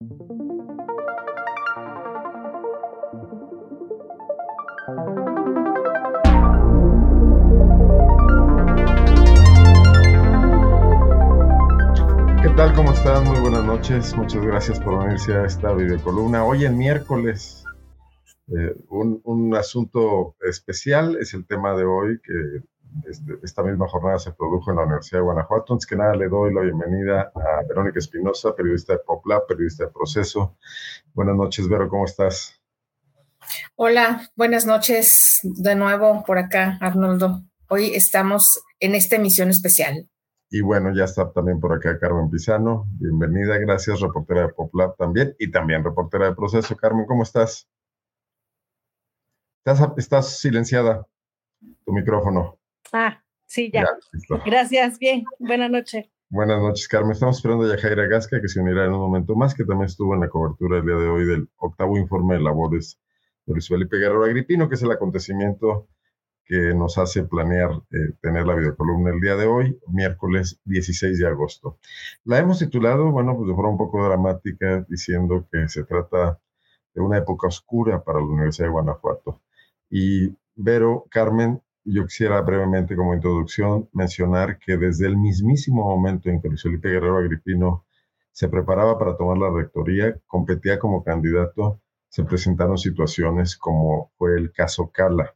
¿Qué tal? ¿Cómo están? Muy buenas noches. Muchas gracias por unirse a esta videocolumna. Hoy en miércoles, eh, un, asunto especial es el tema de hoy, que este, esta misma jornada se produjo en la Universidad de Guanajuato. Antes que nada, le doy la bienvenida a Verónica Espinosa, periodista de PopLab, periodista de Proceso. Buenas noches, Vero, ¿cómo estás? Hola, buenas noches de nuevo por acá, Arnoldo. Hoy estamos en esta emisión especial. Y bueno, ya está también por acá Carmen Pizano. Bienvenida, gracias, reportera de Poplar también y también reportera de Proceso. Carmen, ¿cómo estás? Estás, silenciada, tu micrófono. Ah, sí, ya. gracias, bien. Buenas noches. Buenas noches, Carmen. Estamos esperando a Yajaira Gasca, que se unirá en un momento más, que también estuvo en la cobertura el día de hoy del octavo informe de labores de Luis Felipe Guerrero Agripino, que es el acontecimiento que nos hace planear eh, tener la videocolumna el día de hoy, miércoles 16 de agosto. La hemos titulado, bueno, pues de forma un poco dramática, diciendo que se trata de una época oscura para la Universidad de Guanajuato. Y Vero, Carmen, yo quisiera brevemente como introducción mencionar que desde el mismísimo momento en que Luis Felipe Guerrero Agripino se preparaba para tomar la rectoría, competía como candidato, se presentaron situaciones como fue el caso Cala,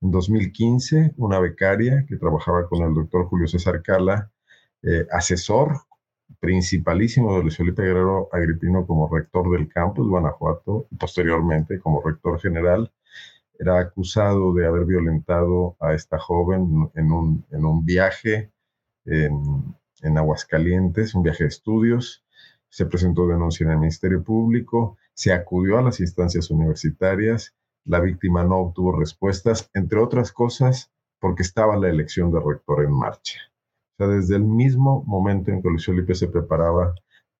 en 2015, una becaria que trabajaba con el doctor Julio César Cala, eh, asesor principalísimo de Luis Felipe Guerrero Agripino como rector del campus Guanajuato y posteriormente como rector general, era acusado de haber violentado a esta joven en un, en un viaje en, en Aguascalientes, un viaje de estudios. Se presentó denuncia en el Ministerio Público, se acudió a las instancias universitarias la víctima no obtuvo respuestas, entre otras cosas, porque estaba la elección de rector en marcha. O sea, desde el mismo momento en que Luis Felipe se preparaba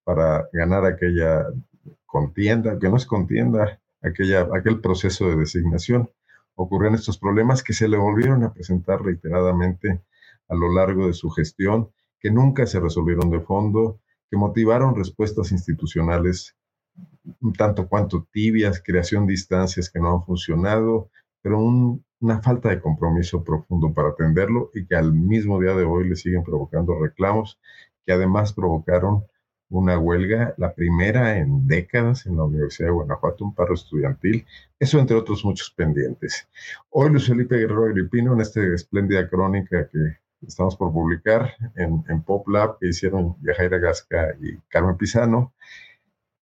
para ganar aquella contienda, que no es contienda, aquella, aquel proceso de designación, ocurrieron estos problemas que se le volvieron a presentar reiteradamente a lo largo de su gestión, que nunca se resolvieron de fondo, que motivaron respuestas institucionales tanto cuanto tibias, creación de instancias que no han funcionado, pero una falta de compromiso profundo para atenderlo y que al mismo día de hoy le siguen provocando reclamos que además provocaron una huelga, la primera en décadas en la Universidad de Guanajuato, un paro estudiantil, eso entre otros muchos pendientes. Hoy Luis Felipe Guerrero Agripino, en esta espléndida crónica que estamos por publicar en, en Pop Lab, que hicieron Yajaira Gasca y Carmen Pisano,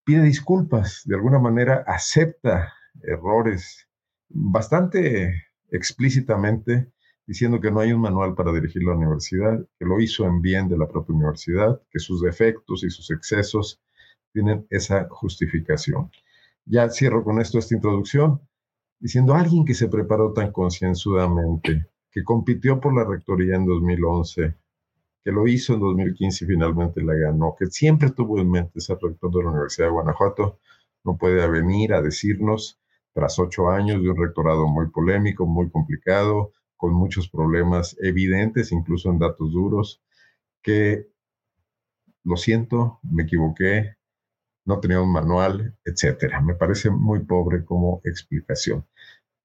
pide disculpas, de alguna manera acepta errores bastante explícitamente, diciendo que no hay un manual para dirigir la universidad, que lo hizo en bien de la propia universidad, que sus defectos y sus excesos tienen esa justificación. Ya cierro con esto esta introducción, diciendo alguien que se preparó tan concienzudamente, que compitió por la rectoría en 2011, que lo hizo en 2015 y finalmente la ganó, que siempre tuvo en mente ser rector de la Universidad de Guanajuato, no puede venir a decirnos, tras ocho años de un rectorado muy polémico, muy complicado, con muchos problemas evidentes, incluso en datos duros, que lo siento, me equivoqué, no tenía un manual, etcétera. Me parece muy pobre como explicación.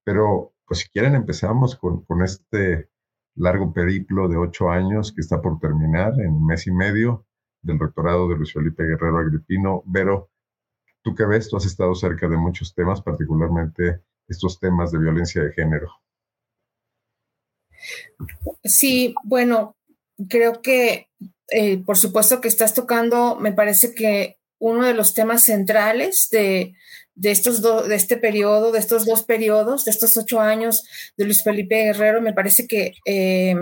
Pero, pues si quieren, empezamos con, con este largo periplo de ocho años que está por terminar en mes y medio del rectorado de Luis Felipe Guerrero Agripino. Vero, tú qué ves, tú has estado cerca de muchos temas, particularmente estos temas de violencia de género. Sí, bueno, creo que eh, por supuesto que estás tocando, me parece que uno de los temas centrales de, de, estos de este periodo, de estos dos periodos, de estos ocho años de Luis Felipe Guerrero, me parece que eh,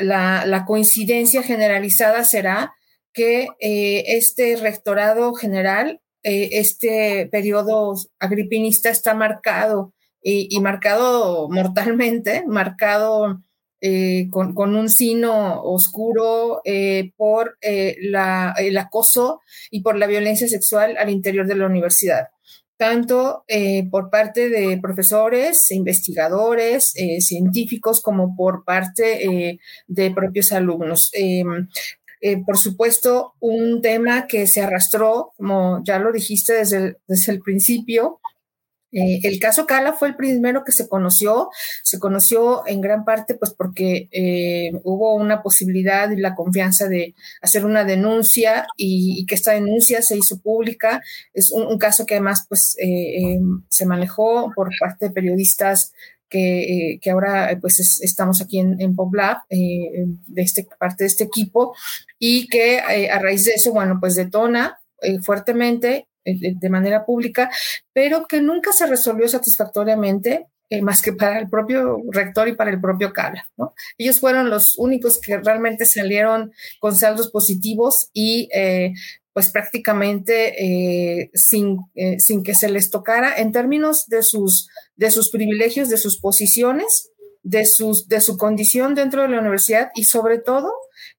la, coincidencia generalizada será que eh, este rectorado general, este periodo agripinista está marcado y, marcado mortalmente, marcado con, con, un sino oscuro por la, el acoso y por la violencia sexual al interior de la universidad tanto eh, por parte de profesores, investigadores, eh, científicos, como por parte eh, de propios alumnos. Por supuesto, un tema que se arrastró, como ya lo dijiste desde desde el principio, eh, el caso Cala fue el primero que se conoció, se conoció en gran parte pues porque eh, hubo una posibilidad y la confianza de hacer una denuncia y, que esta denuncia se hizo pública. Es un, caso que además pues eh, se manejó por parte de periodistas que, ahora pues estamos aquí en, en PopLab, de este, parte de este equipo, y que a raíz de eso, bueno, pues detona fuertemente de manera pública, pero que nunca se resolvió satisfactoriamente eh, más que para el propio rector y para el propio Cala. Ellos fueron los únicos que realmente salieron con saldos positivos y eh, pues prácticamente sin, sin que se les tocara en términos de sus, de sus privilegios, de sus posiciones, de, sus, de su condición dentro de la universidad y sobre todo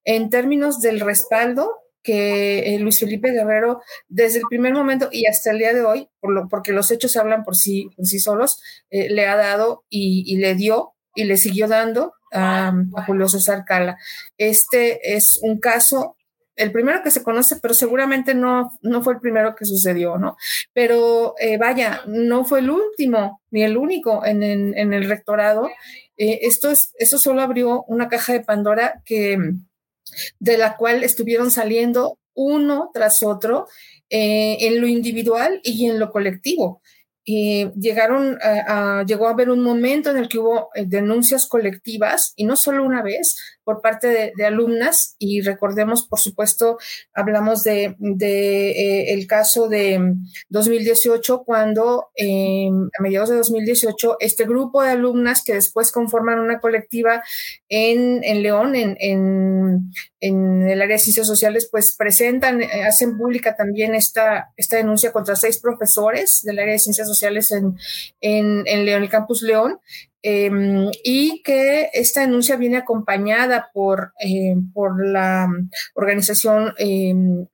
en términos del respaldo que eh, Luis Felipe Guerrero, desde el primer momento y hasta el día de hoy, por porque los hechos hablan por sí, sí solos, eh, le ha dado y, le dio y le siguió dando a, Julio César Cala. Este es un caso el primero que se conoce, pero seguramente no, no fue el primero que sucedió, ¿no? Pero eh, vaya, no fue el último ni el único en, el rectorado. esto, es, esto solo abrió una caja de Pandora que, de la cual estuvieron saliendo uno tras otro eh, en lo individual y en lo colectivo. Llegaron llegó a haber un momento en el que hubo eh, denuncias colectivas y no solo una vez por parte de, alumnas y recordemos por supuesto hablamos de, de el caso de 2018 cuando a mediados de 2018 este grupo de alumnas que después conforman una colectiva en, en León en, en, en el área de ciencias sociales, pues presentan, eh, hacen pública también esta, esta denuncia contra seis profesores del área de ciencias sociales en, en, en León, el campus León, em, y que esta denuncia viene acompañada por, eh, por la organización em,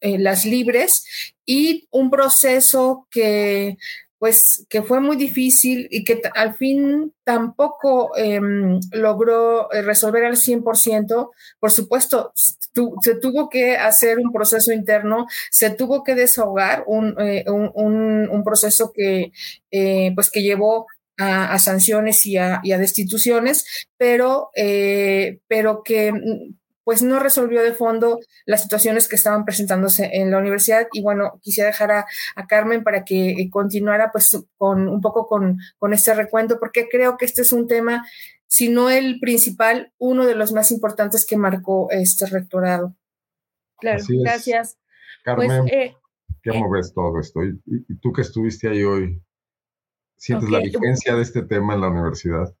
eh, Las Libres y un proceso que pues que fue muy difícil y que al fin tampoco em, logró eh, resolver al 100%. Por supuesto, se tuvo que hacer un proceso interno, se tuvo que desahogar un, eh, proceso que, pues que llevó a, sanciones y a, y a, destituciones, pero, pero que pues no resolvió de fondo las situaciones que estaban presentándose en la universidad. Y bueno, quisiera dejar a, Carmen para que eh, continuara pues con un poco con, con este recuento, porque creo que este es un tema, si no el principal, uno de los más importantes que marcó este rectorado. Claro, gracias. Carmen, pues, eh, ¿cómo eh, ves todo esto? ¿Y, tú que estuviste ahí hoy, sientes la vigencia de este tema en la universidad?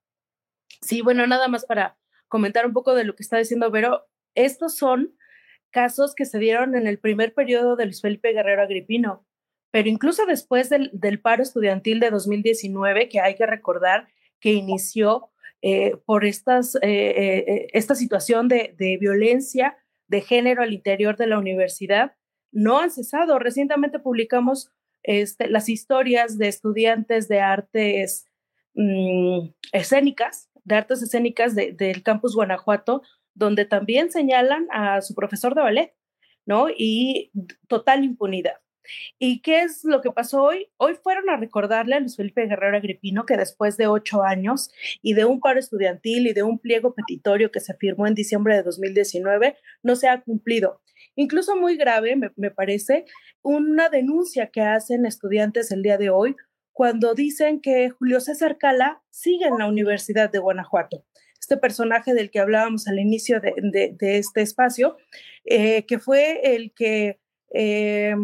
Sí, bueno, nada más para comentar un poco de lo que está diciendo Vero estos son casos que se dieron en el primer periodo de Luis Felipe Guerrero Agripino, pero incluso después del, paro estudiantil de 2019, que hay que recordar que inició eh, por estas, eh, eh, esta situación de, violencia de género al interior de la universidad, no han cesado. Recientemente publicamos este, las historias de estudiantes de artes mm, escénicas, de artes escénicas del campus Guanajuato, donde también señalan a su profesor de ballet, ¿no? Y total impunidad. ¿Y qué es lo que pasó hoy? Hoy fueron a recordarle a Luis Felipe Guerrero Agripino que después de ocho años y de un paro estudiantil y de un pliego petitorio que se firmó en diciembre de 2019, no se ha cumplido. Incluso muy grave, me, parece, una denuncia que hacen estudiantes el día de hoy cuando dicen que Julio César Cala sigue en la Universidad de Guanajuato este personaje del que hablábamos al inicio de, este espacio, eh, que fue el que eh,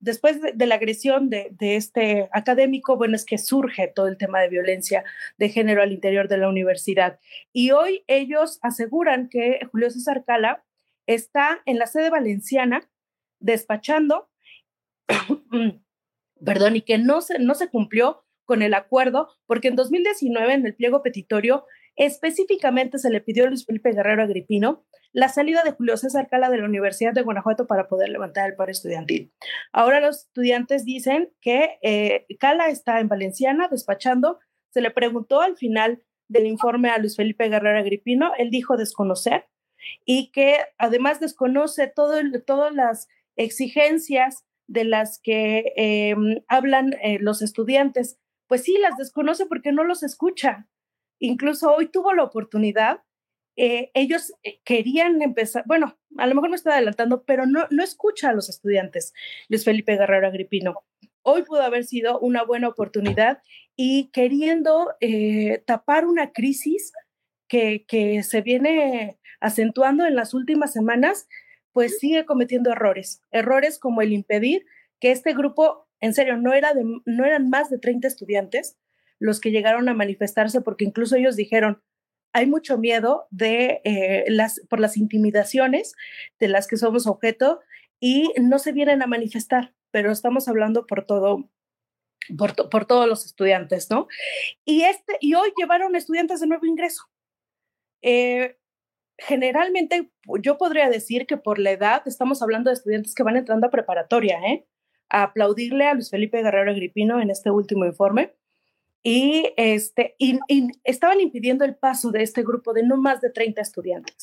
después de, la agresión de, este académico, bueno, es que surge todo el tema de violencia de género al interior de la universidad. Y hoy ellos aseguran que Julio César Cala está en la sede valenciana despachando, perdón, y que no se, no se cumplió con el acuerdo, porque en 2019 en el pliego petitorio Específicamente se le pidió a Luis Felipe Guerrero Agripino la salida de Julio César Cala de la Universidad de Guanajuato para poder levantar el paro estudiantil. Ahora los estudiantes dicen que eh, Cala está en Valenciana despachando. Se le preguntó al final del informe a Luis Felipe Guerrero Agripino, él dijo desconocer y que además desconoce todo todas las exigencias de las que em, hablan eh, los estudiantes. Pues sí, las desconoce porque no los escucha. Incluso hoy tuvo la oportunidad eh, ellos eh, querían empezar, bueno, a lo mejor me estoy adelantando, pero no, no escucha a los estudiantes, Luis Felipe Guerrero Agripino. Hoy pudo haber sido una buena oportunidad y queriendo eh, tapar una crisis que, que se viene acentuando en las últimas semanas, pues sigue cometiendo errores, errores como el impedir que este grupo, en serio, no, era de, no eran más de 30 estudiantes los que llegaron a manifestarse, porque incluso ellos dijeron, hay mucho miedo de eh, las, por las intimidaciones de las que somos objeto y no se vienen a manifestar, pero estamos hablando por todo, por, por todos los estudiantes, ¿no? Y, este, y hoy llevaron estudiantes de nuevo ingreso. Eh, generalmente yo podría decir que por la edad estamos hablando de estudiantes que van entrando a preparatoria, ¿eh? A aplaudirle a Luis Felipe Guerrero Agripino en este último informe y, este, y, estaban impidiendo el paso de este grupo de no más de 30 estudiantes.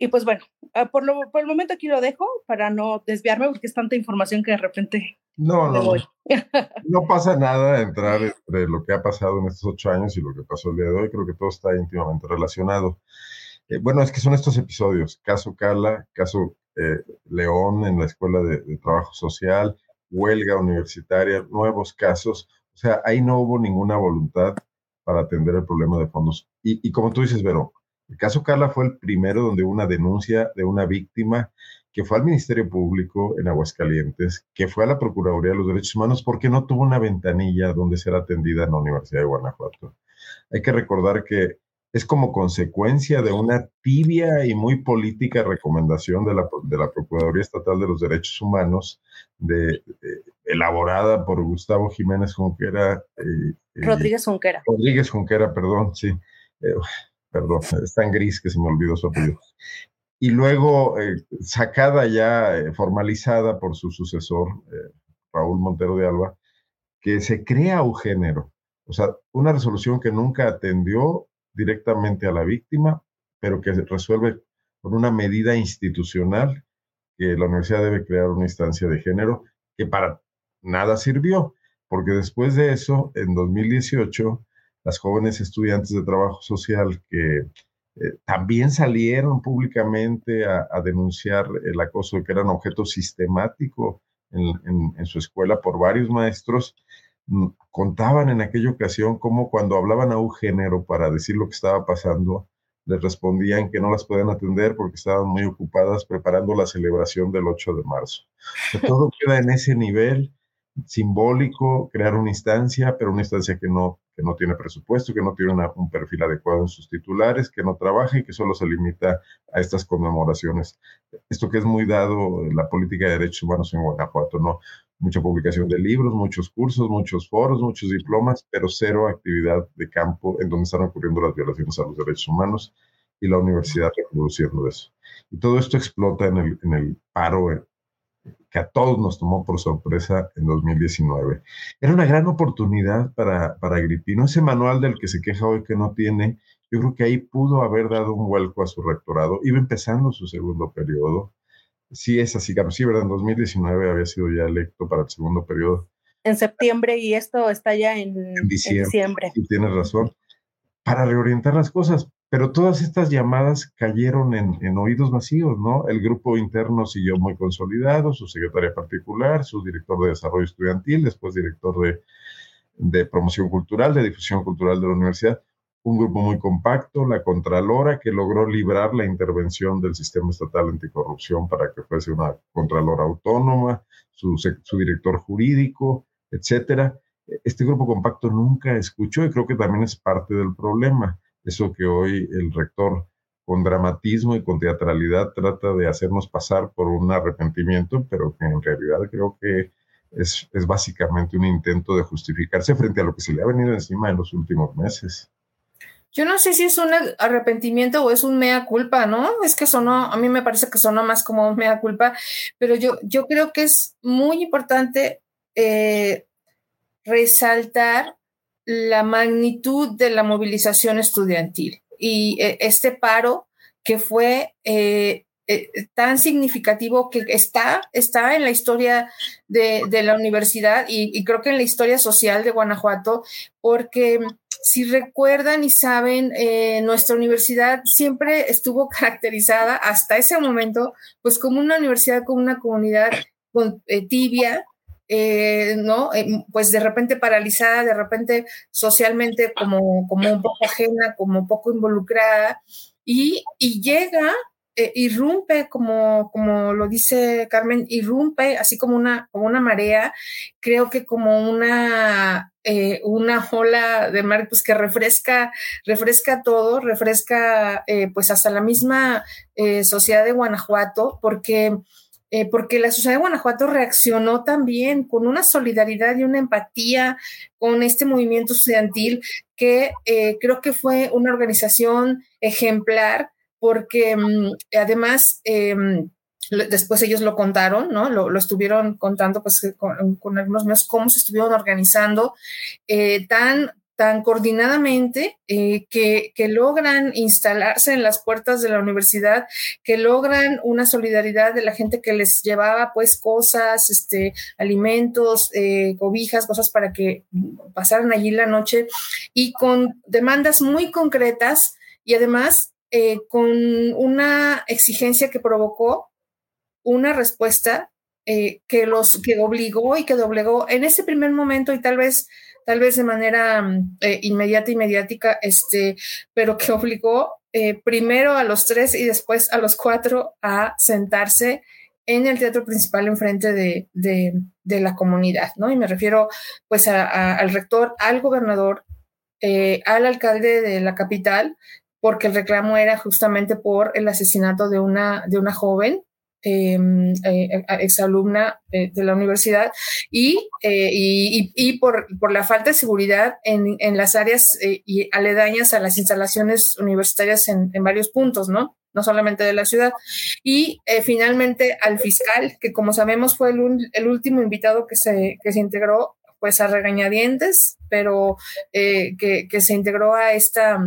Y pues bueno, ah, por, lo, por el momento aquí lo dejo para no desviarme porque es tanta información que de repente... No, no, no pasa nada entrar entre lo que ha pasado en estos ocho años y lo que pasó el día de hoy. Creo que todo está íntimamente relacionado. Eh, bueno, es que son estos episodios, caso Carla, caso eh, León en la Escuela de Trabajo Social, huelga universitaria, nuevos casos o sea, ahí no hubo ninguna voluntad para atender el problema de fondos. Y, como tú dices, Vero, el caso Carla fue el primero donde una denuncia de una víctima que fue al Ministerio Público en Aguascalientes, que fue a la Procuraduría de los Derechos Humanos porque no tuvo una ventanilla donde ser atendida en la Universidad de Guanajuato. Hay que recordar que es como consecuencia de una tibia y muy política recomendación de la, de la Procuraduría Estatal de los Derechos Humanos, de, elaborada por Gustavo Jiménez Junquera. Eh, eh, Rodríguez Junquera. Rodríguez Junquera, perdón, sí. Eh, perdón, es tan gris que se me olvidó su apellido. Y luego sacada ya, formalizada por su sucesor, Raúl Montero de Alba, que se crea un género. O sea, una resolución que nunca atendió directamente a la víctima, pero que resuelve con una medida institucional que la universidad debe crear una instancia de género que para nada sirvió, porque después de eso, en 2018, las jóvenes estudiantes de trabajo social que eh, también salieron públicamente a, denunciar el acoso, que eran objeto sistemático en, su escuela por varios maestros, contaban en aquella ocasión cómo cuando hablaban a un género para decir lo que estaba pasando, les respondían que no las podían atender porque estaban muy ocupadas preparando la celebración del 8 de marzo. todo queda en ese nivel simbólico, crear una instancia, pero una instancia que no, que no tiene presupuesto, que no tiene un perfil adecuado en sus titulares, que no trabaja y que solo se limita a estas conmemoraciones. Esto que es muy dado en la política de derechos humanos en Guanajuato, ¿no? Mucha publicación de libros, muchos cursos, muchos foros, muchos diplomas, pero cero actividad de campo en donde están ocurriendo las violaciones a los derechos humanos y la universidad reproduciendo eso. Y todo esto explota en el, en el paro que a todos nos tomó por sorpresa en 2019. Era una gran oportunidad para, para. Ese manual del que se queja hoy que no tiene, yo creo que ahí pudo haber dado un vuelco a su rectorado. Iba empezando su segundo periodo. Sí, es así, sí, ¿verdad? En 2019 había sido ya electo para el segundo periodo. En septiembre y esto está ya en, diciembre. Sí, tienes razón. Para reorientar las cosas, pero todas estas llamadas cayeron en, oídos vacíos, ¿no? El grupo interno siguió muy consolidado, su secretaria particular, su director de desarrollo estudiantil, después director de, de promoción cultural, de difusión cultural de la universidad, un grupo muy compacto, la Contralora, que logró librar la intervención del sistema estatal anticorrupción para que fuese una Contralora autónoma, su, su director jurídico, etcétera. Este grupo compacto nunca escuchó y creo que también es parte del problema eso que hoy el rector con dramatismo y con teatralidad trata de hacernos pasar por un arrepentimiento, pero que en realidad creo que es, es, básicamente un intento de justificarse frente a lo que se le ha venido encima en los últimos meses. Yo no sé si es un arrepentimiento o es un mea culpa, ¿no? Es que sonó, a mí me parece que sonó más como un mea culpa, pero yo, yo creo que es muy importante eh, resaltar la magnitud de la movilización estudiantil y eh, este paro que fue eh, eh, tan significativo que está, está en la historia de, la universidad y, creo que en la historia social de Guanajuato, porque si recuerdan y saben, eh, nuestra universidad siempre estuvo caracterizada hasta ese momento, pues como una universidad con una comunidad tibia, eh, ¿no? Eh, pues de repente paralizada, de repente socialmente como, como un poco ajena, como poco involucrada, y, llega, eh, irrumpe, como, como lo dice Carmen, irrumpe así como una, una marea, creo que como una, una ola de mar pues, que refresca, refresca todo, refresca pues hasta la misma sociedad de Guanajuato, porque eh, porque la sociedad de Guanajuato reaccionó también con una solidaridad y una empatía con este movimiento estudiantil que eh, creo que fue una organización ejemplar porque mm, además em, después ellos lo contaron, ¿no? Lo, estuvieron contando pues con, algunos medios cómo se estuvieron organizando eh, tan tan coordinadamente eh, que, logran instalarse en las puertas de la universidad, que logran una solidaridad de la gente que les llevaba pues cosas, este, alimentos, eh, cobijas, cosas para que pasaran allí la noche y con demandas muy concretas y además eh, con una exigencia que provocó una respuesta que los que obligó y que doblegó en ese primer momento y tal vez tal vez de manera mm, eh, inmediata y mediática, este, pero que obligó eh, primero a los tres y después a los cuatro a sentarse en el teatro principal enfrente de, de, la comunidad, ¿no? Y me refiero pues al rector, al gobernador, eh, al alcalde de la capital, porque el reclamo era justamente por el asesinato de una, de una joven Em, eh, eh, exalumna eh, de la universidad y, y, por, por, la falta de seguridad en, en las áreas y aledañas a las instalaciones universitarias en, en, varios puntos, ¿no? No solamente de la ciudad. Y finalmente al fiscal, que como sabemos fue el, el último invitado que se, que se integró pues a regañadientes, pero que, que, se integró a esta,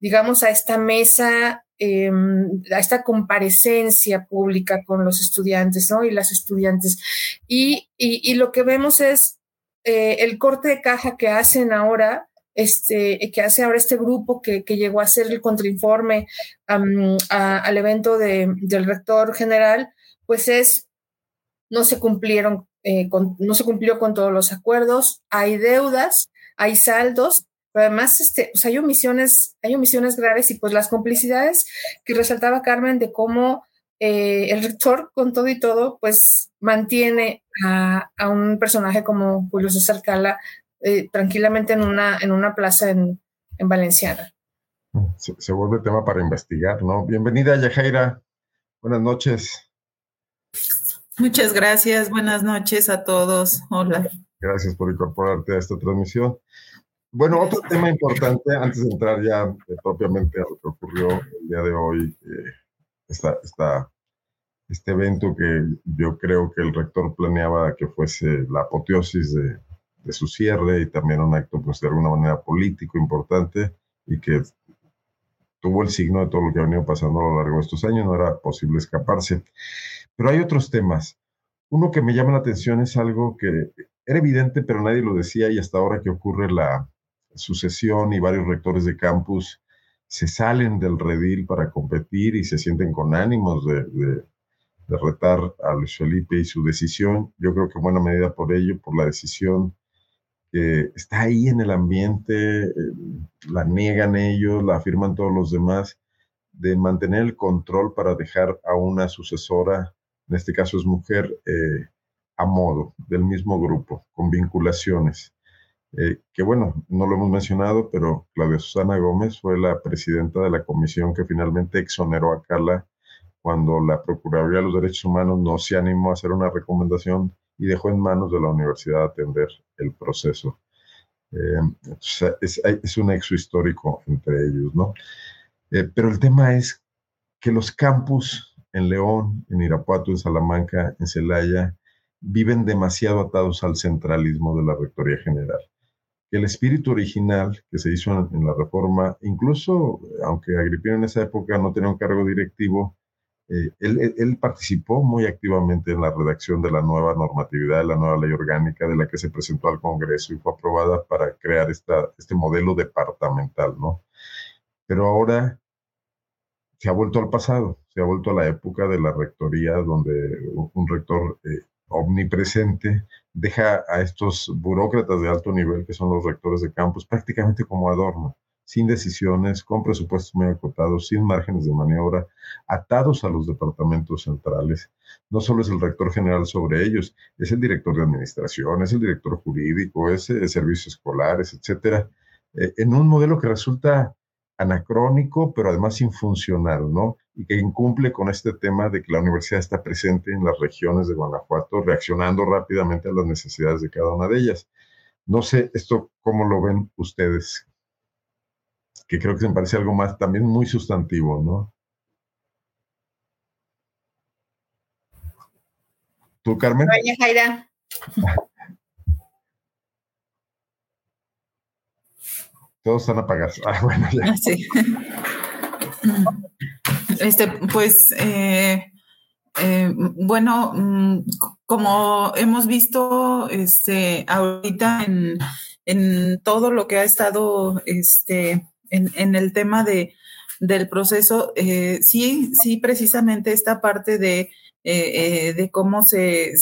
digamos, a esta mesa Em, a esta comparecencia pública con los estudiantes ¿no? y las estudiantes. Y, y, lo que vemos es eh, el corte de caja que hacen ahora, este, que hace ahora este grupo que, que llegó a hacer el contrainforme al evento de, del rector general, pues es, no se cumplieron, eh, no se cumplió con todos los acuerdos, hay deudas, hay saldos pero además, este, pues hay omisiones, hay omisiones graves y pues las complicidades que resaltaba Carmen de cómo eh, el rector, con todo y todo, pues mantiene a, un personaje como Julio César Cala eh, tranquilamente en una, en una plaza en, en Valenciana. Se, vuelve tema para investigar, ¿no? Bienvenida, Yajaira. Buenas noches. Muchas gracias. Buenas noches a todos. Hola. Gracias por incorporarte a esta transmisión. Bueno, otro tema importante, antes de entrar ya eh, propiamente a lo que ocurrió el día de hoy, eh, este evento que yo creo que el rector planeaba que fuese la apoteosis de, su cierre y también un acto, pues de alguna manera político importante y que tuvo el signo de todo lo que ha venido pasando a lo largo de estos años, no era posible escaparse. Pero hay otros temas. Uno que me llama la atención es algo que era evidente, pero nadie lo decía y hasta ahora que ocurre la, sucesión y varios rectores de campus se salen del redil para competir y se sienten con ánimos de, retar a Luis Felipe y su decisión. Yo creo que buena medida por ello, por la decisión que está ahí en el ambiente, eh, la niegan ellos, la afirman todos los demás, de mantener el control para dejar a una sucesora, en este caso es mujer, eh, a modo del mismo grupo, con vinculaciones. Eh, que bueno, no lo hemos mencionado, pero Claudia Susana Gómez fue la presidenta de la comisión que finalmente exoneró a Carla cuando la Procuraduría de los Derechos Humanos no se animó a hacer una recomendación y dejó en manos de la universidad atender el proceso. Eh, es, un nexo histórico entre ellos, ¿no? Eh, pero el tema es que los campus en León, en Irapuato, en Salamanca, en Celaya, viven demasiado atados al centralismo de la Rectoría General el espíritu original que se hizo en, la reforma, incluso aunque Agripino en esa época no tenía un cargo directivo, eh, él, participó muy activamente en la redacción de la nueva normatividad, de la nueva ley orgánica, de la que se presentó al Congreso y fue aprobada para crear este modelo departamental, ¿no? Pero ahora se ha vuelto al pasado, se ha vuelto a la época de la rectoría, donde un rector eh, omnipresente deja a estos burócratas de alto nivel, que son los rectores de campus, prácticamente como adorno, sin decisiones, con presupuestos muy acotados, sin márgenes de maniobra, atados a los departamentos centrales. No solo es el rector general sobre ellos, es el director de administración, es el director jurídico, es de servicios escolares, etcétera, eh, en un modelo que resulta anacrónico, pero además infuncional, ¿no? Y que incumple con este tema de que la universidad está presente en las regiones de Guanajuato, reaccionando rápidamente a las necesidades de cada una de ellas. No sé esto cómo lo ven ustedes, que creo que se me parece algo más también muy sustantivo, ¿no? ¿Tú, Carmen? Jaira. Todos están apagados. Ah, bueno, ya. Ah, sí. Este, pues, eh, eh, bueno, mm, como hemos visto, este, ahorita en, todo lo que ha estado, este, en, el tema de, del proceso, eh, sí, sí, precisamente esta parte de, de cómo se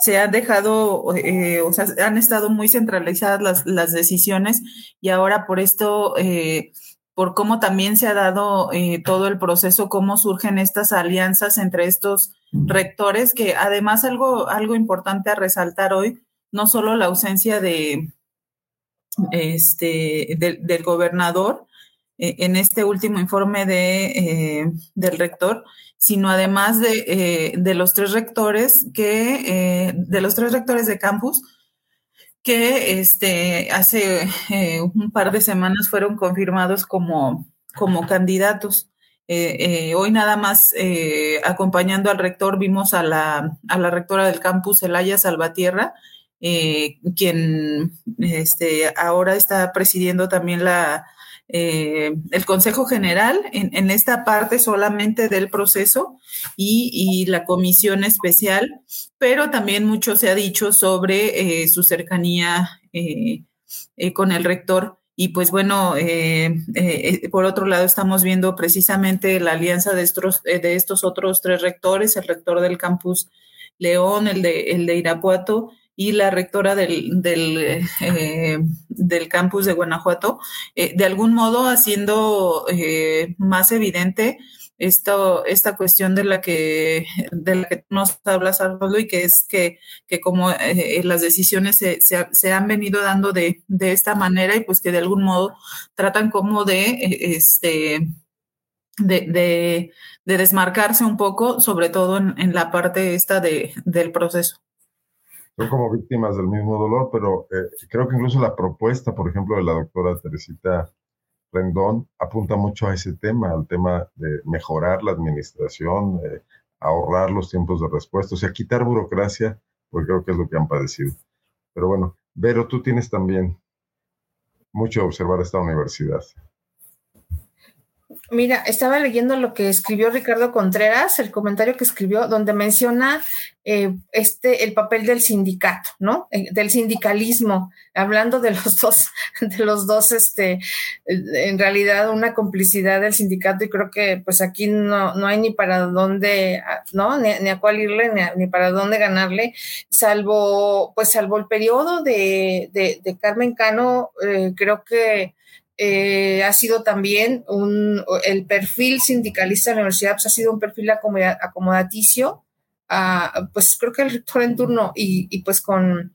se han dejado, eh, o sea, han estado muy centralizadas las, las decisiones y ahora por esto, eh, por cómo también se ha dado eh, todo el proceso, cómo surgen estas alianzas entre estos rectores, que además algo, algo importante a resaltar hoy, no solo la ausencia de, este, del gobernador, en este último informe de, del rector, sino además de, eh, de los tres rectores que, eh, de los tres rectores de campus, que este, hace eh, un par de semanas fueron confirmados como, como candidatos. hoy nada más acompañando al rector vimos a la, a la rectora del campus, Elaya Salvatierra, quien este, ahora está presidiendo también la, eh, el Consejo General en, esta parte solamente del proceso y, la comisión especial, pero también mucho se ha dicho sobre eh, su cercanía eh, con el rector. Y pues bueno, por otro lado estamos viendo precisamente la alianza de estos, de estos otros tres rectores, el rector del campus León, el de, el de Irapuato y la rectora del, del, eh, campus de Guanajuato, eh, de algún modo haciendo eh, más evidente esto, esta cuestión de la que, de la que nos hablas, Arnoldo, y que es que, que como las decisiones se, se, se, han venido dando de, de esta manera y pues que de algún modo tratan como de, este, de, de, de desmarcarse un poco, sobre todo en, en la parte esta de, del proceso son como víctimas del mismo dolor, pero eh, creo que incluso la propuesta, por ejemplo, de la doctora Teresita Rendón apunta mucho a ese tema, al tema de mejorar la administración, ahorrar los tiempos de respuesta, o sea, quitar burocracia, porque creo que es lo que han padecido. Pero bueno, Vero, tú tienes también mucho a observar esta universidad. Mira, estaba leyendo lo que escribió Ricardo Contreras, el comentario que escribió, donde menciona eh, este el papel del sindicato, ¿no? Eh, del sindicalismo, hablando de los dos, de los dos, este, en realidad una complicidad del sindicato y creo que pues aquí no, no hay ni para dónde, ¿no? Ni, a cuál irle, ni, para dónde ganarle, salvo, pues salvo el periodo de, de, Carmen Cano, eh, creo que eh, ha sido también un, el perfil sindicalista de la universidad, pues ha sido un perfil acomodaticio, pues creo que el rector en turno y, pues con,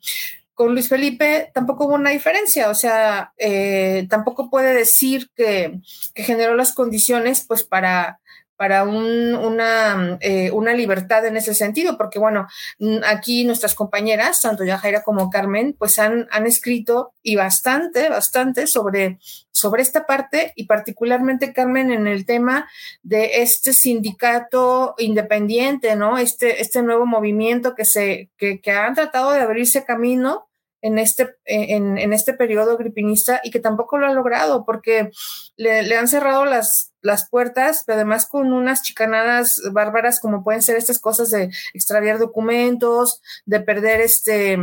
con Luis Felipe tampoco hubo una diferencia, o sea, eh, tampoco puede decir que, generó las condiciones pues para para un, una, eh, una libertad en ese sentido, porque bueno, aquí nuestras compañeras, tanto Yajaira como Carmen, pues han, han escrito y bastante, bastante sobre, sobre esta parte y particularmente Carmen en el tema de este sindicato independiente, ¿no? Este, este nuevo movimiento que se, que, que han tratado de abrirse camino en este, en, este periodo gripinista y que tampoco lo ha logrado porque le, han cerrado las, las puertas, pero además con unas chicanadas bárbaras como pueden ser estas cosas de extraviar documentos, de perder este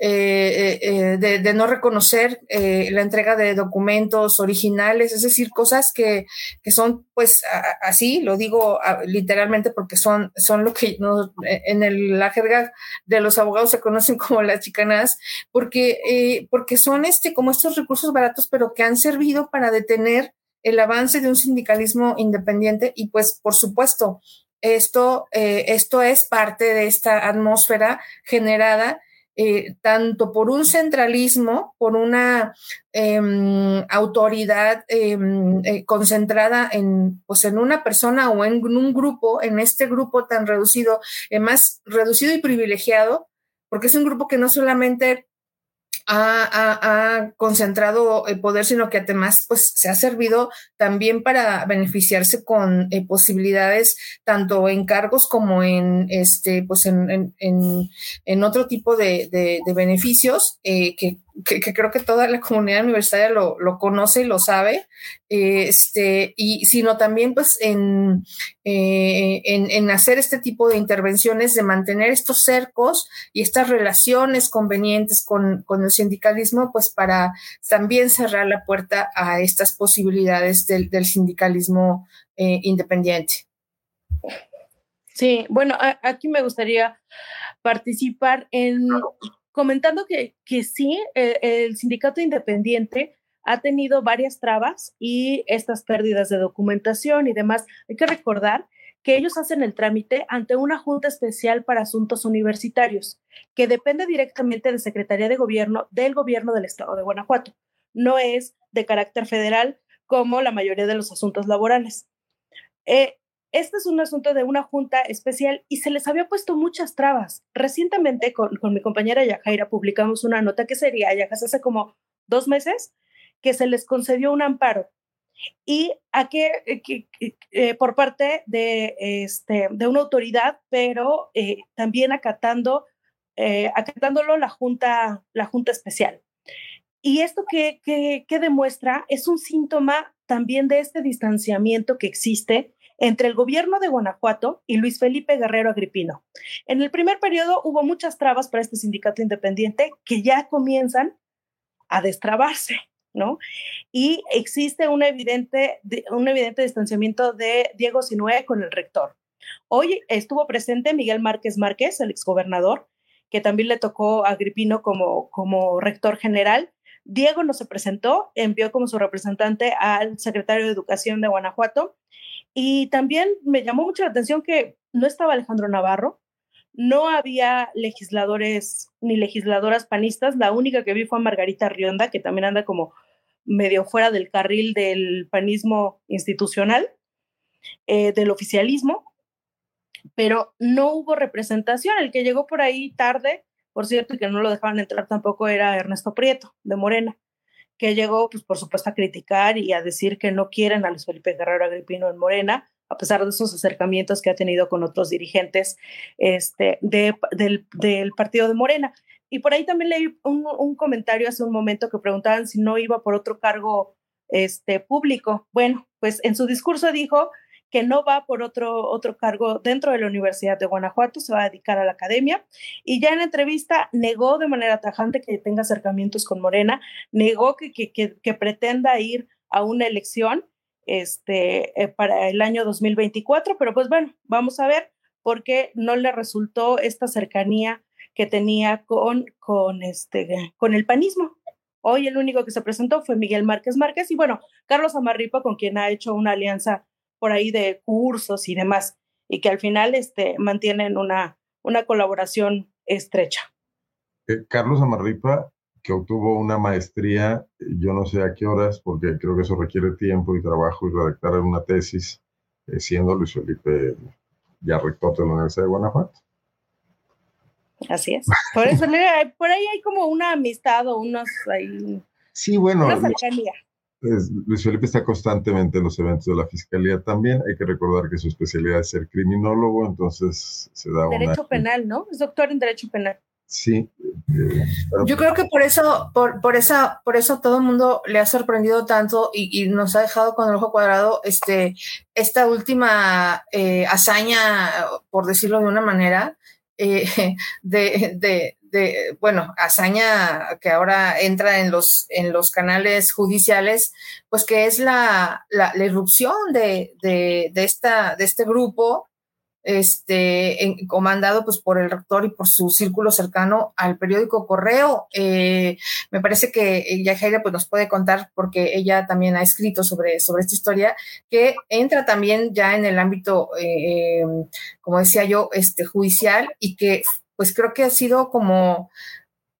eh, eh, eh, de, no reconocer la entrega de documentos originales, es decir, cosas que, son, pues, así, lo digo literalmente porque son, son lo que en la jerga de los abogados se conocen como las chicanas, porque, porque son este, como estos recursos baratos, pero que han servido para detener el avance de un sindicalismo independiente y, pues, por supuesto, esto, esto es parte de esta atmósfera generada eh, tanto por un centralismo, por una em, autoridad em, eh, concentrada en, pues en una persona o en un grupo, en este grupo tan reducido, eh, más reducido y privilegiado, porque es un grupo que no solamente ha, concentrado el poder, sino que además pues, se ha servido también para beneficiarse con eh, posibilidades tanto en cargos como en este pues en, en, otro tipo de, de, beneficios eh, que que, creo que toda la comunidad universitaria lo, lo conoce y lo sabe, este, y sino también pues en, eh, en, en, hacer este tipo de intervenciones, de mantener estos cercos y estas relaciones convenientes con, con el sindicalismo, pues para también cerrar la puerta a estas posibilidades del, del sindicalismo eh, independiente. Sí, bueno, aquí me gustaría participar en comentando que, que sí, eh, el sindicato independiente ha tenido varias trabas y estas pérdidas de documentación y demás. Hay que recordar que ellos hacen el trámite ante una Junta Especial para Asuntos Universitarios, que depende directamente de Secretaría de Gobierno del Gobierno del Estado de Guanajuato. No es de carácter federal como la mayoría de los asuntos laborales. Eh, este es un asunto de una junta especial y se les había puesto muchas trabas. Recientemente con, mi compañera Yajaira publicamos una nota que sería, ya hace como dos meses, que se les concedió un amparo y a que, eh, eh, por parte de, este, de una autoridad, pero eh, también acatando, acatándolo la junta, la junta especial. Y esto que, que, que, demuestra es un síntoma también de este distanciamiento que existe entre el gobierno de Guanajuato y Luis Felipe Guerrero Agripino. En el primer periodo hubo muchas trabas para este sindicato independiente que ya comienzan a destrabarse, ¿no? Y existe un evidente, un evidente distanciamiento de Diego Sinué con el rector. Hoy estuvo presente Miguel Márquez Márquez, el exgobernador, que también le tocó a Agripino como, como rector general. Diego no se presentó, envió como su representante al secretario de Educación de Guanajuato y también me llamó mucho la atención que no estaba Alejandro Navarro, no había legisladores ni legisladoras panistas, la única que vi fue a Margarita Rionda, que también anda como medio fuera del carril del panismo institucional, eh, del oficialismo, pero no hubo representación. El que llegó por ahí tarde, por cierto, y que no lo dejaban entrar tampoco era Ernesto Prieto, de Morena que llegó, pues por supuesto, a criticar y a decir que no quieren a Luis Felipe Guerrero Agripino en Morena, a pesar de esos acercamientos que ha tenido con otros dirigentes este, de, del, del, partido de Morena. Y por ahí también leí un, un, comentario hace un momento que preguntaban si no iba por otro cargo este, público. Bueno, pues en su discurso dijo que no va por otro, otro cargo dentro de la Universidad de Guanajuato, se va a dedicar a la academia. Y ya en entrevista negó de manera tajante que tenga acercamientos con Morena, negó que, que, que, pretenda ir a una elección este, eh, para el año 2024, pero pues bueno, vamos a ver por qué no le resultó esta cercanía que tenía con, con, este, con el panismo. Hoy el único que se presentó fue Miguel Márquez Márquez y bueno, Carlos Amarripa, con quien ha hecho una alianza por ahí de cursos y demás, y que al final este, mantienen una, una colaboración estrecha. Eh, Carlos Amarripa, que obtuvo una maestría, yo no sé a qué horas, porque creo que eso requiere tiempo y trabajo y redactar una tesis, eh, siendo Luis Felipe ya rector de la Universidad de Guanajuato. Así es. Por eso, por ahí hay como una amistad o unos ahí. Sí, bueno. Una cercanía. Luis Felipe está constantemente en los eventos de la Fiscalía también. Hay que recordar que su especialidad es ser criminólogo, entonces se da Derecho penal, ¿no? Es doctor en Derecho Penal. Sí. Yo creo que por eso, por, por, esa, por eso todo el mundo le ha sorprendido tanto y, nos ha dejado con el ojo cuadrado este, esta última eh, hazaña, por decirlo de una manera, eh, de, de, de, bueno, hazaña que ahora entra en los, en los canales judiciales, pues que es la, la, la irrupción de, de, de, esta, de este grupo este, comandado pues por el rector y por su círculo cercano al periódico Correo. Eh, me parece que Yajaira pues nos puede contar, porque ella también ha escrito sobre, sobre esta historia, que entra también ya en el ámbito, eh, como decía yo, este, judicial y que pues creo que ha sido como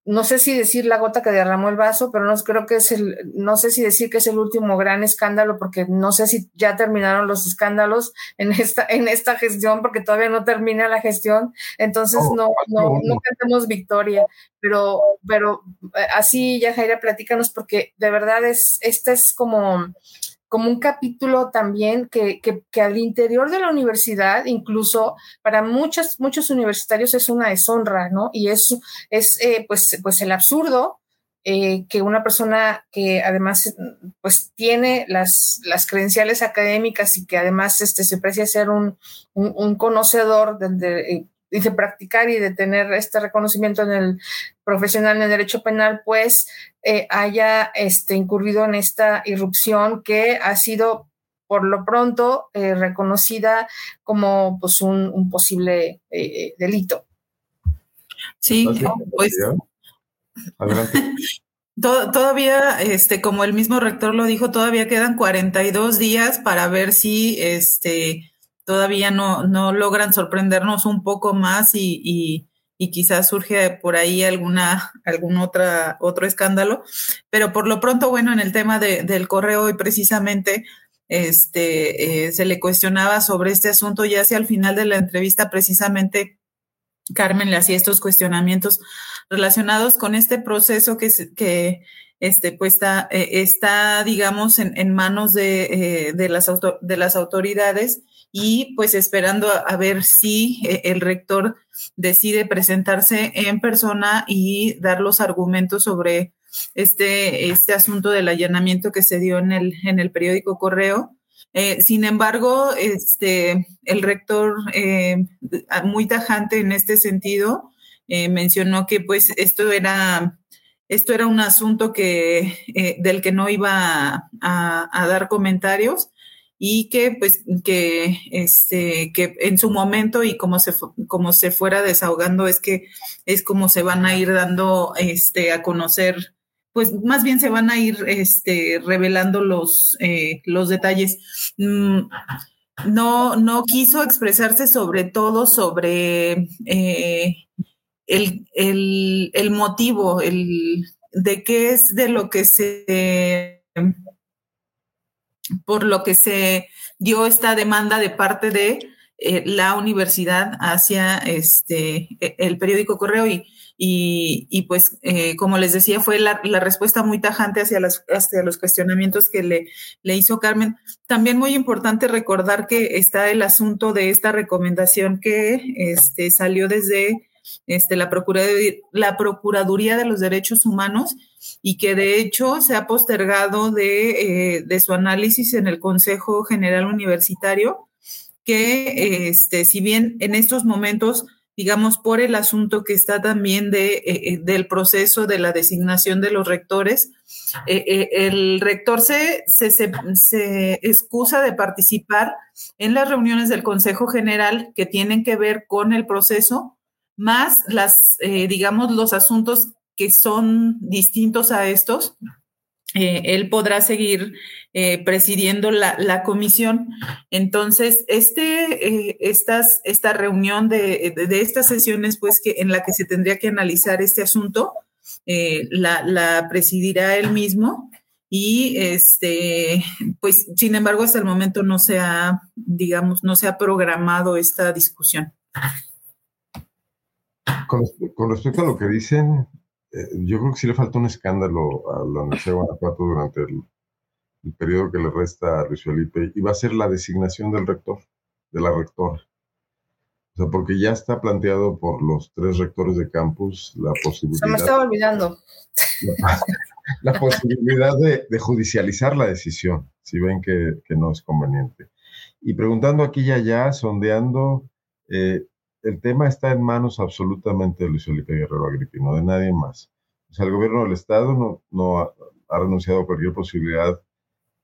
no sé si decir la gota que derramó el vaso, pero no creo que es el, no sé si decir que es el último gran escándalo, porque no sé si ya terminaron los escándalos en esta, en esta gestión, porque todavía no termina la gestión, entonces oh, no, no, no cantemos victoria, pero, pero eh, así ya Jaira, platícanos, porque de verdad es, esta es como, como un capítulo también que, que, al interior de la universidad, incluso para muchos, muchos universitarios es una deshonra, ¿no? Y es, es eh, pues, pues el absurdo eh, que una persona que además pues tiene las, las credenciales académicas y que además este, se aprecia ser un, un, conocedor de, de practicar y de tener este reconocimiento en el profesional en el derecho penal, pues eh, haya este, incurrido en esta irrupción que ha sido por lo pronto eh, reconocida como pues un, posible eh, delito. Sí, pues todavía, este, como el mismo rector lo dijo, todavía quedan 42 días para ver si este todavía no, no logran sorprendernos un poco más y, y, quizás surge por ahí alguna, algún otra, otro escándalo. Pero por lo pronto, bueno, en el tema del correo y precisamente este, eh, se le cuestionaba sobre este asunto ya hacia el final de la entrevista, precisamente Carmen le hacía estos cuestionamientos relacionados con este proceso que, que este, pues está, eh, está digamos, en, en manos de, eh, de, las de las autoridades y pues esperando a, ver si eh, el rector decide presentarse en persona y dar los argumentos sobre este, este asunto del allanamiento que se dio en el, en el periódico Correo. Eh, sin embargo, este, el rector, eh, muy tajante en este sentido, mencionó que pues esto era, esto era un asunto que, del que no iba a dar comentarios y que pues que este que en su momento y como se como se fuera desahogando es que es como se van a ir dando este a conocer pues más bien se van a ir este revelando los eh, los detalles. Mm, no no quiso expresarse sobre todo sobre eh, el, el, el motivo el de qué es de lo que se por lo que se dio esta demanda de parte de eh, la universidad hacia este, e, el periódico Correo y, y, pues, eh, como les decía, fue la, respuesta muy tajante hacia, las, hacia los cuestionamientos que le, le hizo Carmen. También muy importante recordar que está el asunto de esta recomendación que este, salió desde este, la, Procuraduría, la Procuraduría de los Derechos Humanos y que de hecho se ha postergado de, eh, su análisis en el Consejo General Universitario, que este, si bien en estos momentos, digamos, por el asunto que está también de, eh, eh, del proceso de la designación de los rectores, el rector se, se, se, excusa de participar en las reuniones del Consejo General que tienen que ver con el proceso, más las, digamos, los asuntos que son distintos a estos, eh, él podrá seguir eh, presidiendo la, comisión. Entonces, este, eh, estas, esta reunión de, estas sesiones, pues, que, en la que se tendría que analizar este asunto, la, presidirá él mismo. Y este, pues, sin embargo, hasta el momento no se ha, digamos, no se ha programado esta discusión. Con respecto a lo que dicen, eh, yo creo que sí le falta un escándalo a la Universidad de Guanajuato durante el, periodo que le resta a Luis Felipe y va a ser la designación del rector, de la rectora. O sea, porque ya está planteado por los tres rectores de campus la posibilidad. Se me estaba olvidando. La, posibilidad de, judicializar la decisión, si ven que, no es conveniente. Y preguntando aquí y allá, sondeando, eh, el tema está en manos absolutamente de Luis Felipe Guerrero Agripino, de nadie más. O sea, el gobierno del Estado no, no ha, renunciado a cualquier posibilidad.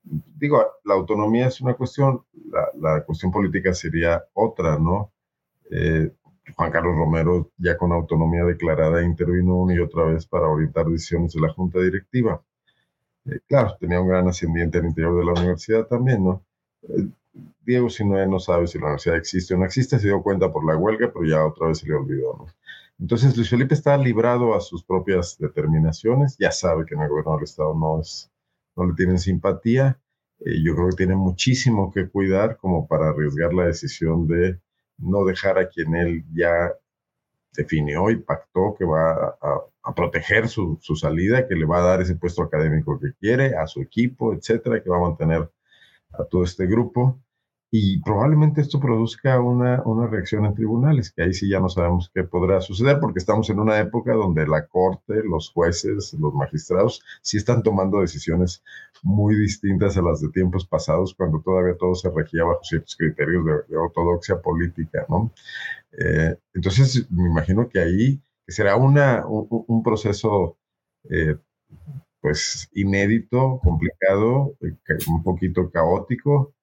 Digo, la autonomía es una cuestión, la, la cuestión política sería otra, ¿no? Eh, Juan Carlos Romero, ya con autonomía declarada, intervino una y otra vez para orientar decisiones de la Junta Directiva. Eh, claro, tenía un gran ascendiente al interior de la universidad también, ¿no? Eh, Diego Sinoé no sabe si la universidad existe o no existe, se dio cuenta por la huelga, pero ya otra vez se le olvidó. Entonces, Luis Felipe está librado a sus propias determinaciones, ya sabe que en el gobierno del Estado no, es, no le tienen simpatía, yo creo que tiene muchísimo que cuidar como para arriesgar la decisión de no dejar a quien él ya definió y pactó que va a, proteger su, su, salida, que le va a dar ese puesto académico que quiere, a su equipo, etcétera, que va a mantener a todo este grupo. Y probablemente esto produzca una, una reacción en tribunales, que ahí sí ya no sabemos qué podrá suceder, porque estamos en una época donde la corte, los jueces, los magistrados, sí están tomando decisiones muy distintas a las de tiempos pasados, cuando todavía todo se regía bajo ciertos criterios de, ortodoxia política, ¿no? Eh, entonces, me imagino que ahí será una, un, proceso eh, pues inédito, complicado, eh, un poquito caótico,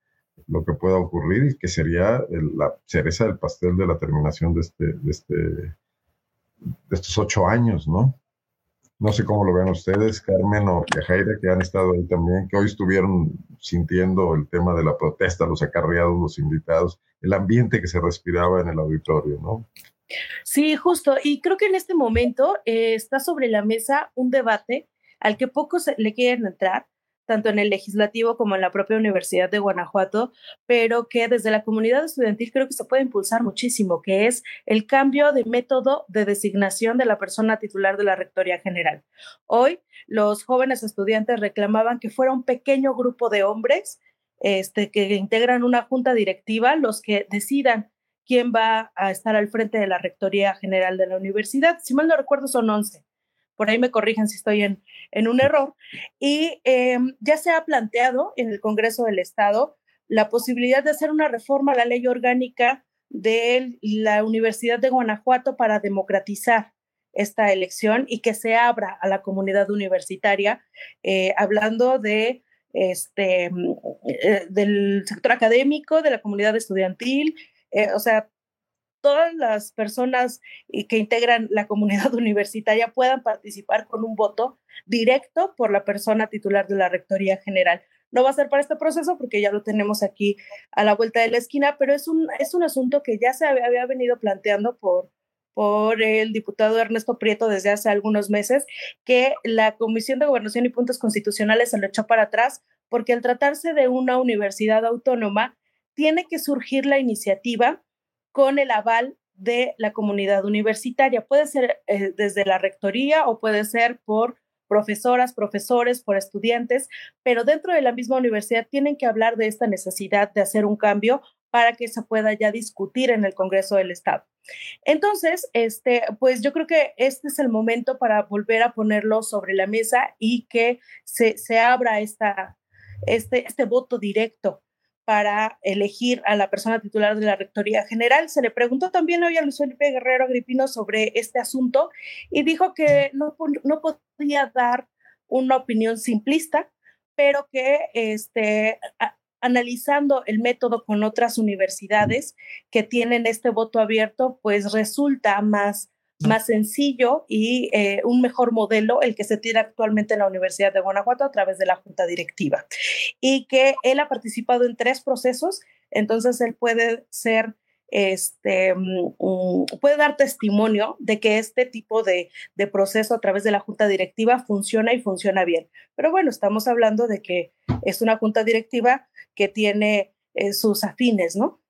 lo que pueda ocurrir y que sería la cereza del pastel de la terminación de, este, de, este, estos ocho años, ¿no? No sé cómo lo ven ustedes, Carmen o Yajaira, que han estado ahí también, que hoy estuvieron sintiendo el tema de la protesta, los acarreados, los invitados, el ambiente que se respiraba en el auditorio, ¿no? Sí, justo. Y creo que en este momento eh, está sobre la mesa un debate al que pocos le quieren entrar, tanto en el legislativo como en la propia Universidad de Guanajuato, pero que desde la comunidad estudiantil creo que se puede impulsar muchísimo, que es el cambio de método de designación de la persona titular de la Rectoría General. Hoy los jóvenes estudiantes reclamaban que fuera un pequeño grupo de hombres este, que integran una junta directiva los que decidan quién va a estar al frente de la Rectoría General de la universidad. Si mal no recuerdo, son 11 por ahí me corrijan si estoy en, en un error. Y em, ya se ha planteado en el Congreso del Estado la posibilidad de hacer una reforma a la ley orgánica de la Universidad de Guanajuato para democratizar esta elección y que se abra a la comunidad universitaria, eh, hablando de este, eh, del sector académico, de la comunidad estudiantil, eh, o sea, todas las personas que integran la comunidad universitaria puedan participar con un voto directo por la persona titular de la Rectoría General. No va a ser para este proceso porque ya lo tenemos aquí a la vuelta de la esquina, pero es un, es un asunto que ya se había, venido planteando por, por el diputado Ernesto Prieto desde hace algunos meses, que la Comisión de Gobernación y Puntos Constitucionales se lo echó para atrás porque al tratarse de una universidad autónoma, tiene que surgir la iniciativa con el aval de la comunidad universitaria. Puede ser eh, desde la rectoría o puede ser por profesoras, profesores, por estudiantes, pero dentro de la misma universidad tienen que hablar de esta necesidad de hacer un cambio para que se pueda ya discutir en el Congreso del Estado. Entonces, este, pues yo creo que este es el momento para volver a ponerlo sobre la mesa y que se, se abra esta, este, este voto directo para elegir a la persona titular de la Rectoría General. Se le preguntó también hoy a Luis Felipe Guerrero Agripino sobre este asunto y dijo que no, no podía dar una opinión simplista, pero que este, analizando el método con otras universidades que tienen este voto abierto, pues resulta más más sencillo y eh, un mejor modelo el que se tiene actualmente en la Universidad de Guanajuato a través de la Junta Directiva. Y que él ha participado en tres procesos, entonces él puede ser este, mm, puede dar testimonio de que este tipo de, de, proceso a través de la junta directiva funciona y funciona bien. Pero bueno, estamos hablando de que es una junta directiva que tiene eh, sus afines, ¿no?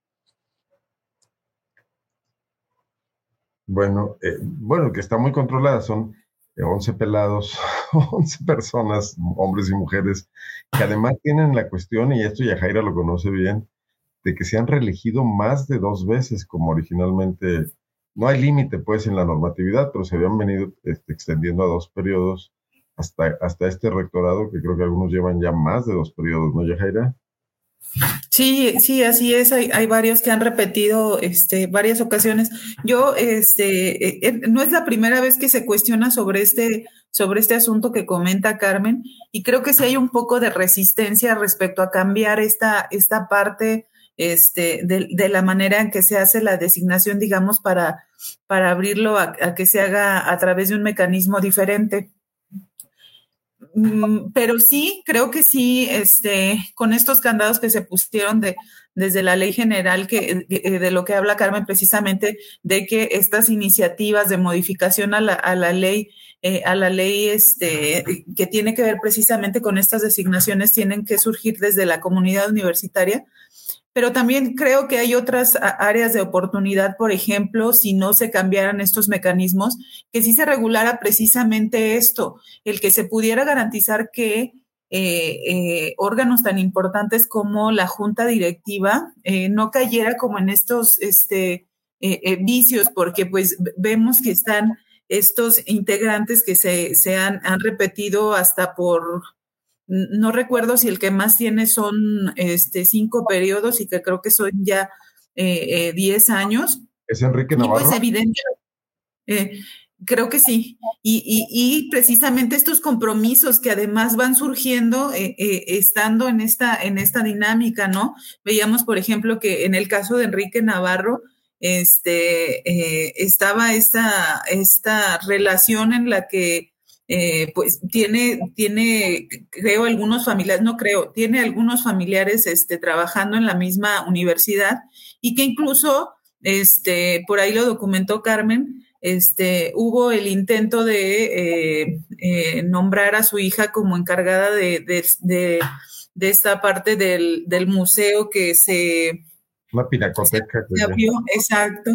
Bueno, eh, bueno, que está muy controlada, son 11 pelados, 11 personas, hombres y mujeres, que además tienen la cuestión, y esto ya Jaira lo conoce bien, de que se han reelegido más de dos veces, como originalmente, no hay límite pues en la normatividad, pero se habían venido este, extendiendo a dos periodos hasta, hasta este rectorado, que creo que algunos llevan ya más de dos periodos, ¿no, Yajaira? Sí, sí, así es. Hay, hay, varios que han repetido este, varias ocasiones. Yo, este, eh, eh, no es la primera vez que se cuestiona sobre este, sobre este asunto que comenta Carmen, y creo que sí hay un poco de resistencia respecto a cambiar esta, esta parte este, de, la manera en que se hace la designación, digamos, para, para abrirlo a que se haga a través de un mecanismo diferente. Mm, pero sí, creo que sí, este, con estos candados que se pusieron de, desde la ley general, que, de, lo que habla Carmen precisamente, de que estas iniciativas de modificación a la, a la ley, eh, a la ley este, que tiene que ver precisamente con estas designaciones, tienen que surgir desde la comunidad universitaria pero también creo que hay otras áreas de oportunidad, por ejemplo, si no se cambiaran estos mecanismos, que sí se regulara precisamente esto, el que se pudiera garantizar que eh, eh, órganos tan importantes como la junta directiva eh, no cayera como en estos este, vicios, porque pues vemos que están estos integrantes que se, se han, han repetido hasta por no recuerdo si el que más tiene son este, cinco periodos y que creo que son ya eh, eh, diez años. ¿Es Enrique pues, Navarro? pues evidente, eh, creo que sí. Y, y, precisamente estos compromisos que además van surgiendo estando en esta, en esta dinámica, ¿no? Veíamos, por ejemplo, que en el caso de Enrique Navarro, este, estaba esta, esta relación en la que eh, pues tiene, tiene, creo, algunos familiares, no creo, tiene algunos familiares este, trabajando en la misma universidad y que incluso, este, por ahí lo documentó Carmen, este, hubo el intento de eh, eh, nombrar a su hija como encargada de, de, de, esta parte del, del, museo que se... Una pinacoteca. exacto.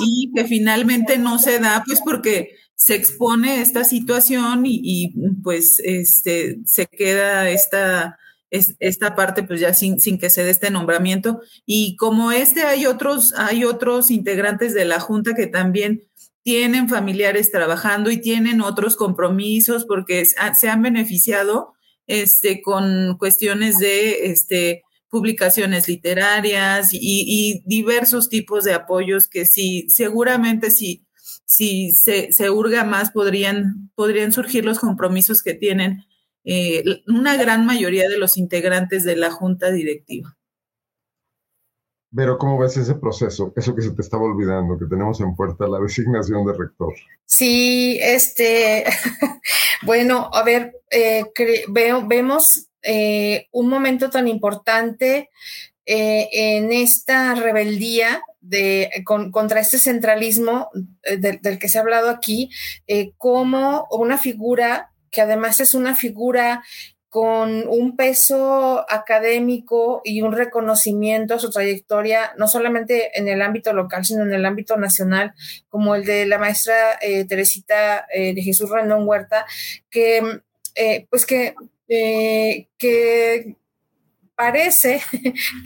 y que finalmente no se da, pues porque se expone esta situación y, pues este, se queda esta, esta parte pues ya sin, sin, que se dé este nombramiento. Y como este hay otros, hay otros integrantes de la Junta que también tienen familiares trabajando y tienen otros compromisos porque se han beneficiado este, con cuestiones de este, publicaciones literarias y, y diversos tipos de apoyos que sí, seguramente sí si se, se hurga más, podrían, podrían surgir los compromisos que tienen eh, una gran mayoría de los integrantes de la junta directiva. Pero, ¿cómo ves ese proceso? Eso que se te estaba olvidando, que tenemos en puerta la designación de rector. Sí, este, bueno, a ver, eh, veo, vemos eh, un momento tan importante en esta rebeldía de, contra este centralismo eh, del, que se ha hablado aquí, eh, como una figura que además es una figura con un peso académico y un reconocimiento a su trayectoria, no solamente en el ámbito local, sino en el ámbito nacional, como el de la maestra eh, Teresita de Jesús Rendón Huerta, que, pues que, que parece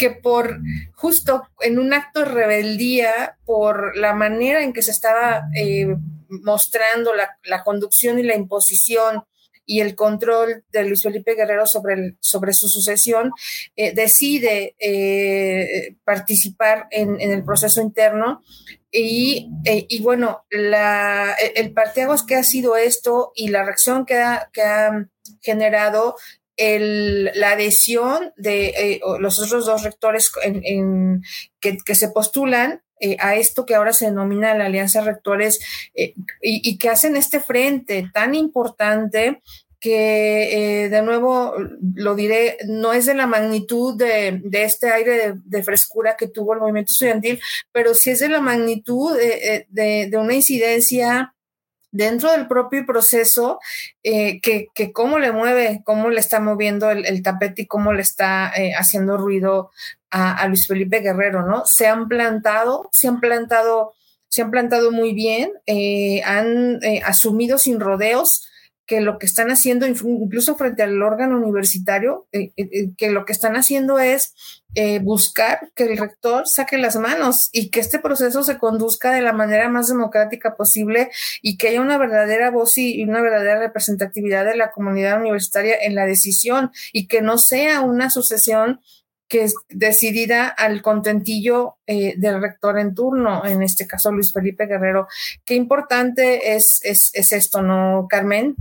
que por justo en un acto de rebeldía, por la manera en que se estaba eh, mostrando la, conducción y la imposición y el control de Luis Felipe Guerrero sobre, sobre su sucesión, eh, decide eh, participar en, el proceso interno. Y, bueno, la, el partiagos que ha sido esto y la reacción que ha generado el, la adhesión de eh, los otros dos rectores en, que, que, se postulan eh, a esto que ahora se denomina la Alianza de Rectores eh, y, y, que hacen este frente tan importante que de nuevo lo diré, no es de la magnitud de, de este aire de, de, frescura que tuvo el movimiento estudiantil, pero sí es de la magnitud de, de una incidencia dentro del propio proceso, eh, que, que, cómo le mueve, cómo le está moviendo el, tapete y cómo le está eh, haciendo ruido a, Luis Felipe Guerrero, ¿no? Se han plantado, se han plantado, se han plantado muy bien, eh, han asumido sin rodeos que lo que están haciendo, incluso frente al órgano universitario, eh, eh, eh, que lo que están haciendo es buscar que el rector saque las manos y que este proceso se conduzca de la manera más democrática posible y que haya una verdadera voz y una verdadera representatividad de la comunidad universitaria en la decisión y que no sea una sucesión que es decidida al contentillo eh, del rector en turno, en este caso Luis Felipe Guerrero. Qué importante es, es, es esto, ¿no, Carmen?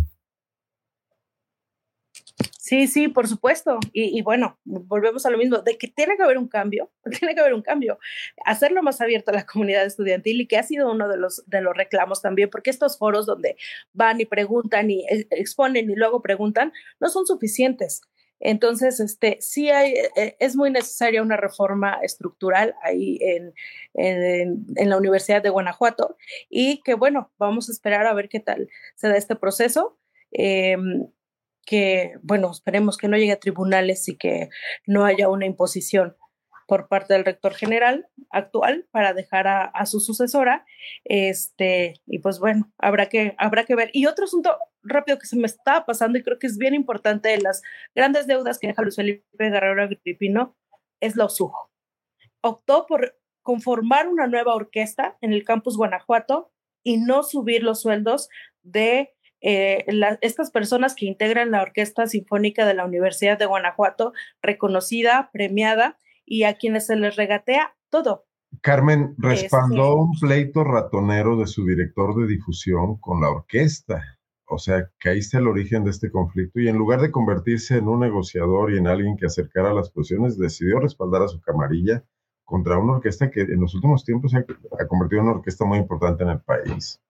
Sí, sí, por supuesto. Y, bueno, volvemos a lo mismo, de que tiene que haber un cambio, tiene que haber un cambio. Hacerlo más abierto a la comunidad estudiantil y que ha sido uno de los, de los reclamos también, porque estos foros donde van y preguntan y eh, exponen y luego preguntan, no son suficientes. Entonces, este, sí hay, eh, es muy necesaria una reforma estructural ahí en, en, la Universidad de Guanajuato y que, bueno, vamos a esperar a ver qué tal se da este proceso. Em, que, bueno, esperemos que no llegue a tribunales y que no haya una imposición por parte del rector general actual para dejar a, su sucesora. Este, y pues bueno, habrá que, habrá que ver. Y otro asunto rápido que se me está pasando y creo que es bien importante de las grandes deudas que deja Luis Felipe Guerrero Agripino es la OSUJO. Optó por conformar una nueva orquesta en el campus Guanajuato y no subir los sueldos de eh, estas personas que integran la Orquesta Sinfónica de la Universidad de Guanajuato, reconocida, premiada, y a quienes se les regatea todo. Carmen respaldó un pleito ratonero de su director de difusión con la orquesta. O sea, que ahí está el origen de este conflicto y en lugar de convertirse en un negociador y en alguien que acercara las posiciones, decidió respaldar a su camarilla contra una orquesta que en los últimos tiempos se ha, convertido en una orquesta muy importante en el país.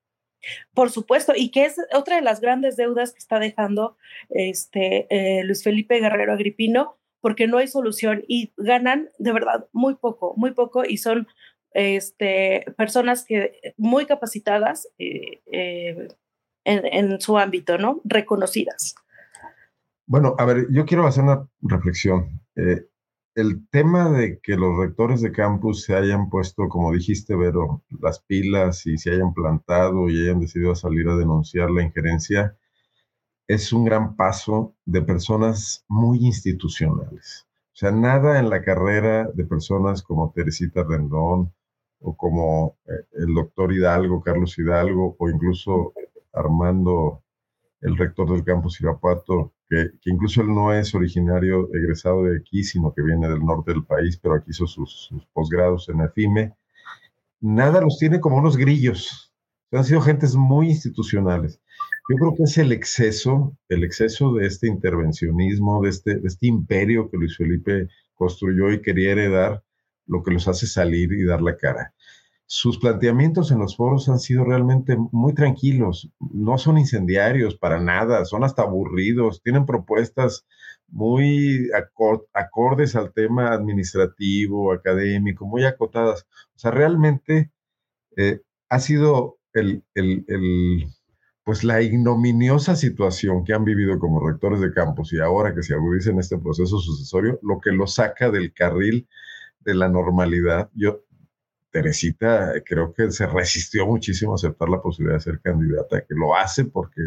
Por supuesto, y que es otra de las grandes deudas que está dejando este, eh, Luis Felipe Guerrero Agripino, porque no hay solución y ganan de verdad muy poco, muy poco y son este, personas que muy capacitadas eh, eh, en, su ámbito, ¿no? Reconocidas. Bueno, a ver, yo quiero hacer una reflexión. El tema de que los rectores de campus se hayan puesto, como dijiste, Vero, las pilas y se hayan plantado y hayan decidido salir a denunciar la injerencia, es un gran paso de personas muy institucionales. O sea, nada en la carrera de personas como Teresita Rendón o como eh, el doctor Hidalgo, Carlos Hidalgo, o incluso Armando, el rector del campus Irapuato, que, incluso él no es originario, egresado de aquí, sino que viene del norte del país, pero aquí hizo sus, sus posgrados en EFIME. Nada los tiene como unos grillos. Han sido gentes muy institucionales. Yo creo que es el exceso, el exceso de este intervencionismo, de este, de este imperio que Luis Felipe construyó y quería heredar, lo que los hace salir y dar la cara. Sus planteamientos en los foros han sido realmente muy tranquilos, no son incendiarios para nada, son hasta aburridos, tienen propuestas muy acordes al tema administrativo, académico, muy acotadas. O sea, realmente eh, ha sido el, el pues la ignominiosa situación que han vivido como rectores de campus y ahora que se agudiza en este proceso sucesorio, lo que lo saca del carril de la normalidad. Yo, Teresita, creo que se resistió muchísimo a aceptar la posibilidad de ser candidata, que lo hace porque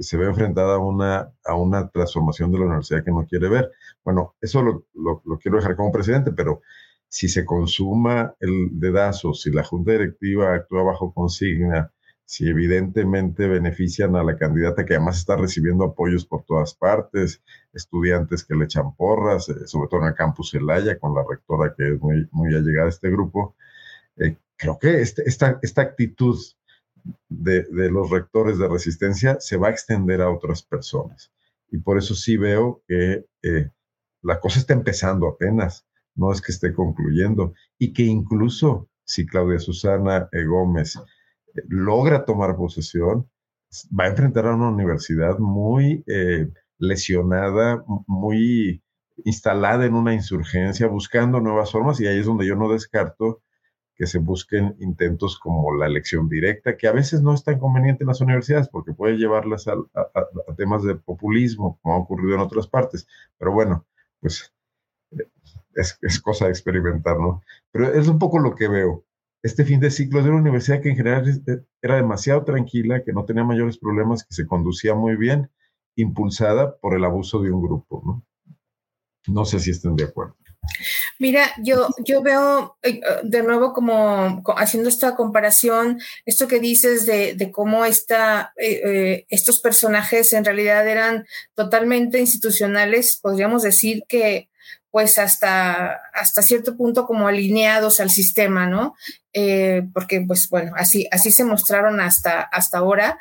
se ve enfrentada a una, a una transformación de la universidad que no quiere ver. Bueno, eso lo, lo, quiero dejar como presidente, pero si se consuma el dedazo, si la junta directiva actúa bajo consigna, si evidentemente benefician a la candidata que además está recibiendo apoyos por todas partes, estudiantes que le echan porras, eh, sobre todo en el campus Elaya, con la rectora que es muy, muy allegada a este grupo. Eh, creo que este, esta, esta actitud de, de, los rectores de resistencia se va a extender a otras personas. Y por eso sí veo que eh, la cosa está empezando apenas, no es que esté concluyendo. Y que incluso si Claudia Susana Gómez logra tomar posesión, va a enfrentar a una universidad muy eh, lesionada, muy instalada en una insurgencia, buscando nuevas formas, y ahí es donde yo no descarto que se busquen intentos como la elección directa, que a veces no es tan conveniente en las universidades porque puede llevarlas a, temas de populismo, como ha ocurrido en otras partes. Pero bueno, pues es, es, cosa de experimentar, ¿no? Pero es un poco lo que veo. este fin de ciclo de una universidad que en general eh, era demasiado tranquila, que no tenía mayores problemas, que se conducía muy bien, impulsada por el abuso de un grupo, ¿no? No sé si estén de acuerdo. Mira, yo, yo veo eh, de nuevo como haciendo esta comparación, esto que dices de, cómo esta, eh, estos personajes en realidad eran totalmente institucionales, podríamos decir que pues hasta, hasta cierto punto como alineados al sistema, ¿no? Eh, porque pues bueno, así, así se mostraron hasta, hasta ahora.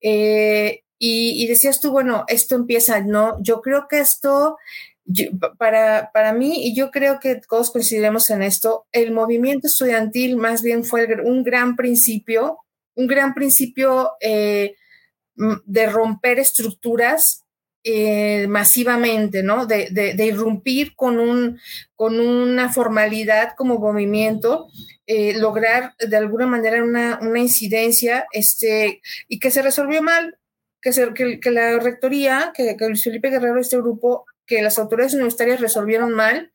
Eh, y, decías tú, bueno, esto empieza, ¿no? Yo creo que esto, para, para mí, y yo creo que todos coincidiremos en esto, el movimiento estudiantil más bien fue un gran principio, un gran principio eh, de romper estructuras eh, masivamente, ¿no? De, irrumpir con, un, con una formalidad como movimiento, eh, lograr de alguna manera una, incidencia este, y que se resolvió mal, que, se, que, la rectoría, que, que Luis Felipe Guerrero, este grupo, que las autoridades universitarias resolvieron mal.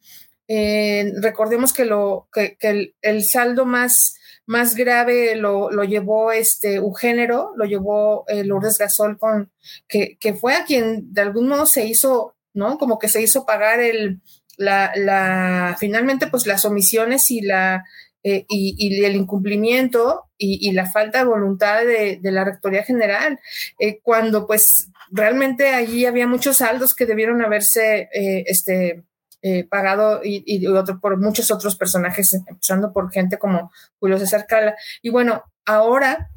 Eh, recordemos que, lo, que, el saldo más más grave lo, llevó este Eugénero, lo llevó eh, Lourdes Gasol, con, que, fue a quien de algún modo se hizo, ¿no? Como que se hizo pagar el, la, la finalmente, pues las omisiones y la eh, y, el incumplimiento y, la falta de voluntad de, la Rectoría General, eh, cuando pues realmente allí había muchos saldos que debieron haberse este, eh, pagado y, otro, por muchos otros personajes, empezando por gente como Julio César Cala. Y bueno, ahora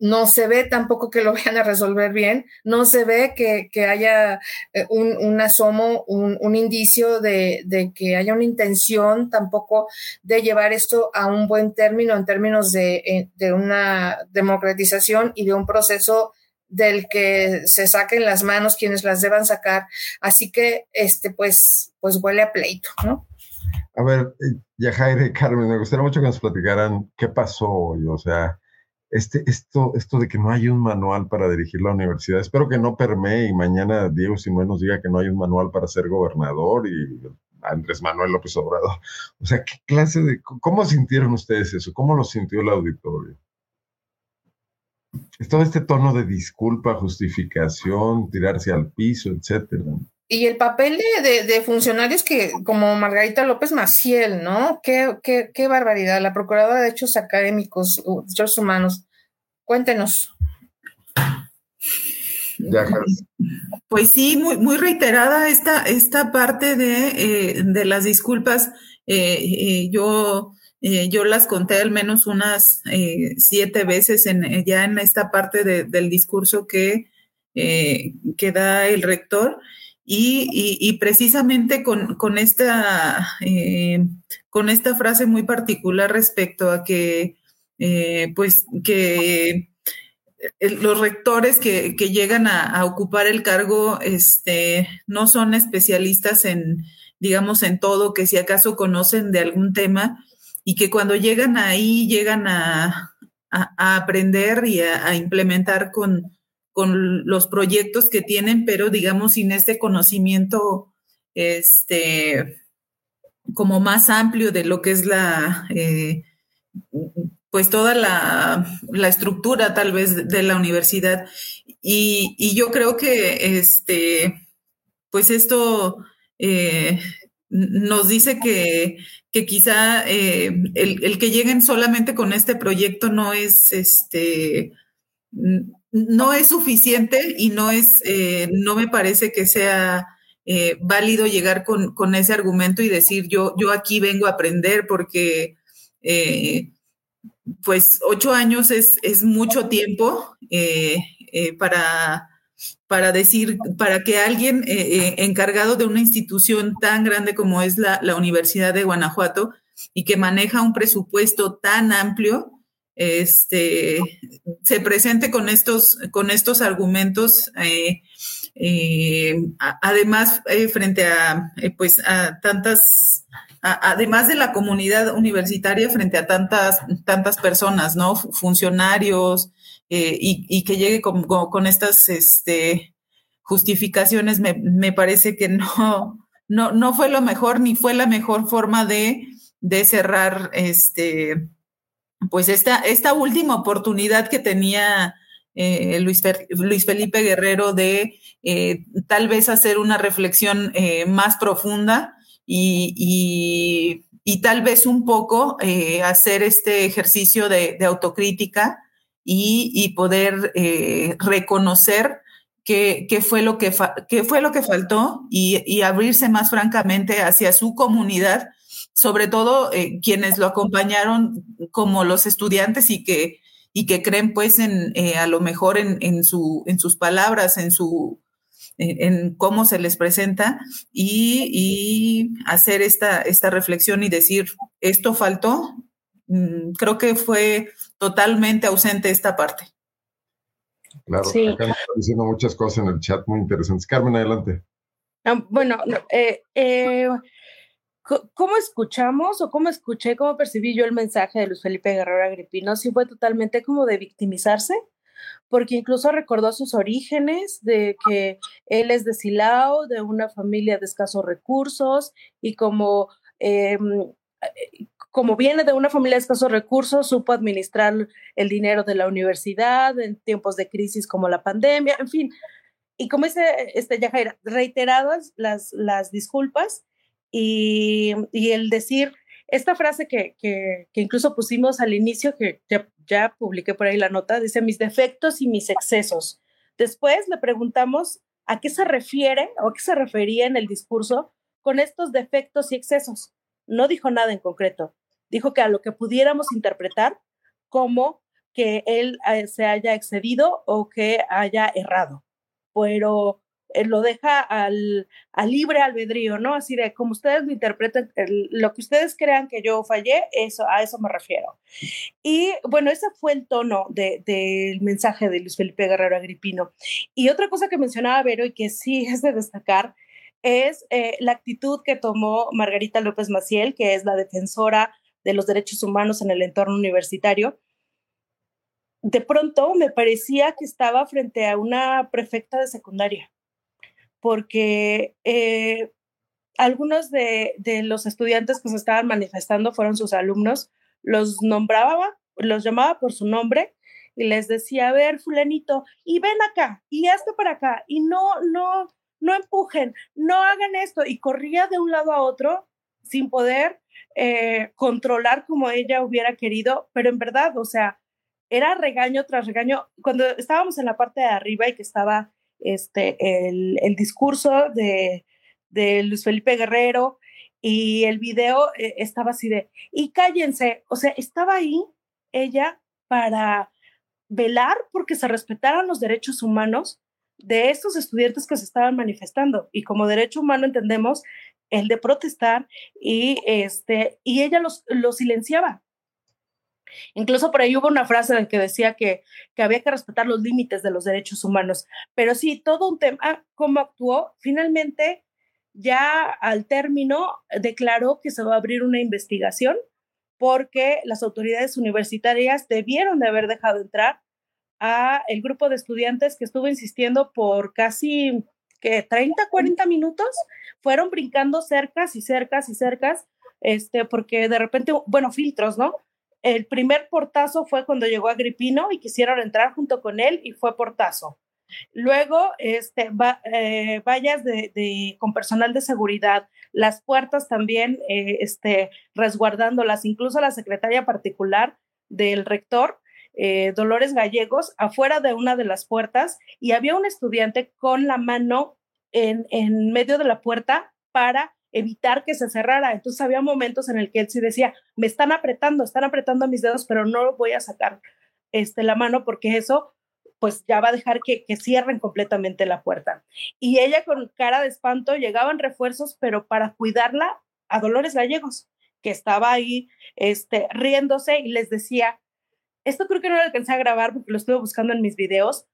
no se ve tampoco que lo vayan a resolver bien, no se ve que, haya eh, un, asomo, un, indicio de, que haya una intención tampoco de llevar esto a un buen término en términos de, eh, de una democratización y de un proceso del que se saquen las manos quienes las deban sacar. Así que, este, pues, pues huele a pleito, ¿no? A ver, eh, Yajaire, Carmen, me gustaría mucho que nos platicaran qué pasó hoy, o sea, este, esto, esto de que no hay un manual para dirigir la universidad, espero que no permee y mañana Diego Sinué nos diga que no hay un manual para ser gobernador y Andrés Manuel López Obrador. O sea, ¿qué clase de, cómo sintieron ustedes eso? ¿Cómo lo sintió el auditorio? Es todo este tono de disculpa, justificación, tirarse al piso, etcétera. Y el papel de, funcionarios que, como Margarita López Maciel, ¿no? Qué, qué, barbaridad. La Procuradora de Hechos Académicos, Derechos Humanos. Cuéntenos. Pues sí, muy, muy reiterada esta, esta parte de, eh, las disculpas. Eh, eh, yo eh, yo las conté al menos unas eh, siete veces en, eh, ya en esta parte del discurso que, que da el rector. Y, precisamente con, esta, con esta frase muy particular respecto a que, pues, que los rectores que, llegan a, a, ocupar el cargo este, no son especialistas en, digamos, en todo, que si acaso conocen de algún tema, y que cuando llegan ahí llegan a, aprender y a, implementar con, los proyectos que tienen, pero digamos sin este conocimiento este, como más amplio de lo que es la, eh, pues toda la, estructura tal vez de la universidad. Y, yo creo que este, pues esto eh, nos dice que, quizá eh, el, que lleguen solamente con este proyecto no es este no es suficiente y no es eh, no me parece que sea eh, válido llegar con, ese argumento y decir yo yo aquí vengo a aprender porque pues ocho años es, es mucho tiempo para para decir, para que alguien eh, eh, encargado de una institución tan grande como es la, Universidad de Guanajuato y que maneja un presupuesto tan amplio, este, se presente con estos, con estos argumentos, eh, además, frente a, pues, a tantas, además de la comunidad universitaria, frente a tantas, tantas personas, ¿no? Funcionarios, eh, y, que llegue con, con, estas este, justificaciones, me, me, parece que no, no, no fue lo mejor ni fue la mejor forma de, de cerrar este, pues esta, esta última oportunidad que tenía eh, Luis, Felipe Guerrero de eh, tal vez hacer una reflexión más profunda y, tal vez un poco hacer este ejercicio de, autocrítica y, poder reconocer qué, fue lo que fue lo que faltó y, y abrirse más francamente hacia su comunidad sobre todo eh, quienes lo acompañaron como los estudiantes y que, y que creen pues en, eh, a lo mejor en, su, en sus palabras, en su, en cómo se les presenta y, hacer esta, esta reflexión y decir, esto faltó. Mm, creo que fue totalmente ausente esta parte. Claro, sí. acá están diciendo muchas cosas en el chat muy interesantes. Carmen, adelante. Ah, bueno, eh, eh ¿Cómo escuchamos o cómo escuché, cómo percibí yo el mensaje de Luis Felipe Guerrero Agripino? Sí fue totalmente como de victimizarse, porque incluso recordó sus orígenes, de que él es de Silao, de una familia de escasos recursos, y como, em, como viene de una familia de escasos recursos, supo administrar el dinero de la universidad en tiempos de crisis como la pandemia, en fin. Y como dice este Yajaira, reiteradas las, las disculpas, y, el decir esta frase que, que, incluso pusimos al inicio, que ya, ya publiqué por ahí la nota, dice mis defectos y mis excesos. Después le preguntamos a qué se refiere o a qué se refería en el discurso con estos defectos y excesos. No dijo nada en concreto. Dijo que a lo que pudiéramos interpretar como que él eh, se haya excedido o que haya errado. Pero eh, lo deja al, libre albedrío, ¿no? Así de como ustedes lo interpreten, lo que ustedes crean que yo fallé, eso, a eso me refiero. Y bueno, ese fue el tono del mensaje de Luis Felipe Guerrero Agripino. Y otra cosa que mencionaba Vero y que sí es de destacar es eh, la actitud que tomó Margarita López Maciel, que es la defensora de los derechos humanos en el entorno universitario, de pronto me parecía que estaba frente a una prefecta de secundaria porque eh, algunos de, los estudiantes que se estaban manifestando fueron sus alumnos, los nombraba, los llamaba por su nombre y les decía, a ver, fulanito, y ven acá, y hazte para acá, y no, no, no empujen, no hagan esto, y corría de un lado a otro sin poder eh, controlar como ella hubiera querido, pero en verdad, o sea, era regaño tras regaño. Cuando estábamos en la parte de arriba y que estaba este, el, el discurso de, de, Luis Felipe Guerrero y el video eh, estaba así de, y cállense, o sea, estaba ahí ella para velar porque se respetaran los derechos humanos de estos estudiantes que se estaban manifestando. Y como derecho humano entendemos el de protestar y, este, y ella los, silenciaba. Incluso por ahí hubo una frase que decía que, que había que respetar los límites de los derechos humanos. Pero sí, todo un tema, cómo actuó, finalmente ya al término declaró que se va a abrir una investigación porque las autoridades universitarias debieron de haber dejado entrar a el grupo de estudiantes que estuvo insistiendo por casi que 30, 40 minutos, fueron brincando cercas y cercas y cercas, este, porque de repente, bueno, filtros, ¿no? El primer portazo fue cuando llegó Agripino y quisieron entrar junto con él y fue portazo. Luego, este, eh, vallas de, con personal de seguridad, las puertas también eh, este, resguardándolas, incluso la secretaria particular del rector, eh, Dolores Gallegos, afuera de una de las puertas y había un estudiante con la mano en, en medio de la puerta para evitar que se cerrara. Entonces había momentos en el que él sí decía, me están apretando, están apretando mis dedos, pero no voy a sacar este, la mano porque eso pues ya va a dejar que, que cierren completamente la puerta. Y ella con cara de espanto llegaban refuerzos, pero para cuidarla a Dolores Gallegos, que estaba ahí este, riéndose y les decía, esto creo que no lo alcancé a grabar porque lo estuve buscando en mis videos,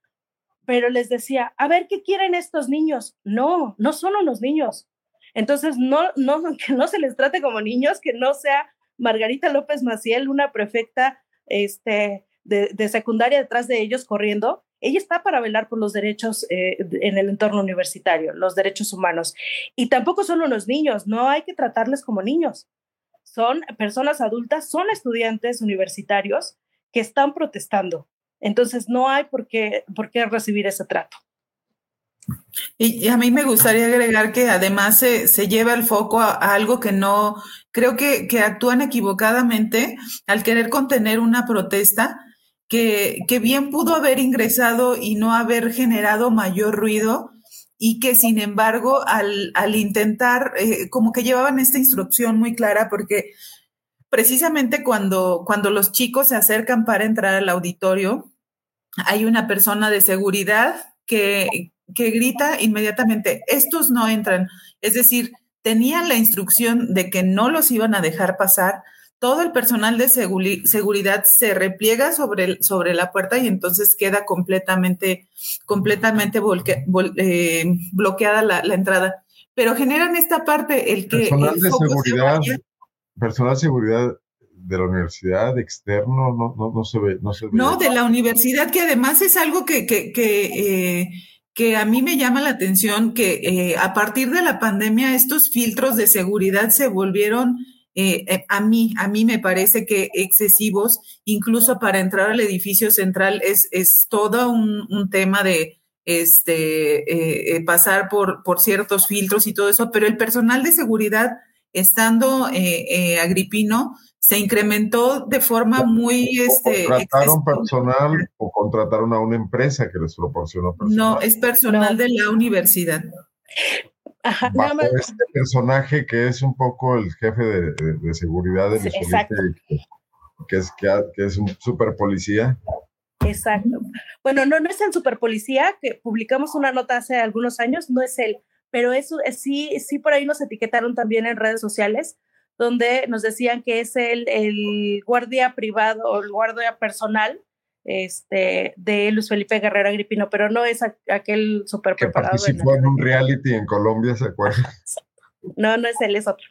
pero les decía, a ver, ¿qué quieren estos niños? No, no son unos niños, entonces, no, no, que no se les trate como niños, que no sea Margarita López Maciel, una prefecta este, de, secundaria detrás de ellos corriendo. Ella está para velar por los derechos eh, en el entorno universitario, los derechos humanos. Y tampoco son unos niños, no hay que tratarles como niños. son personas adultas, son estudiantes universitarios que están protestando. Entonces no hay por qué, por qué recibir ese trato. Y, a mí me gustaría agregar que además se, se lleva el foco a, algo que no, creo que, que, actúan equivocadamente al querer contener una protesta que, que bien pudo haber ingresado y no haber generado mayor ruido y que sin embargo al, al intentar, eh, como que llevaban esta instrucción muy clara porque precisamente cuando, cuando los chicos se acercan para entrar al auditorio, hay una persona de seguridad que, que grita inmediatamente, estos no entran. Es decir, tenían la instrucción de que no los iban a dejar pasar. Todo el personal de seguridad se repliega sobre, sobre la puerta y entonces queda completamente, completamente eh, bloqueada la, entrada. Pero generan esta parte, el que... Personal de seguridad, personal de seguridad de la universidad externo no, no, no se ve. No, se ve. no, de la universidad, que además es algo que, que, que eh, que a mí me llama la atención que eh, a partir de la pandemia estos filtros de seguridad se volvieron eh, a mí, a mí me parece que excesivos, incluso para entrar al edificio central es, es todo un, un tema de este, pasar por, por ciertos filtros y todo eso, pero el personal de seguridad, estando agripino, se incrementó de forma muy... Este, ¿Contrataron personal o contrataron a una empresa que les proporcionó personal? No, es personal de la universidad. Ajá, Bajo este personaje que es un poco el jefe de, seguridad de Luis que, es, que, es un super policía. Exacto. Bueno, no, no es el super policía, que publicamos una nota hace algunos años, no es él, pero eso sí, sí por ahí nos etiquetaron también en redes sociales donde nos decían que es el, el guardia privado o el guardia personal este, de Luis Felipe Guerrero Agripino, pero no es aquel super que participó en, un reality en Colombia, ¿se acuerdan? No, no es él, es otro.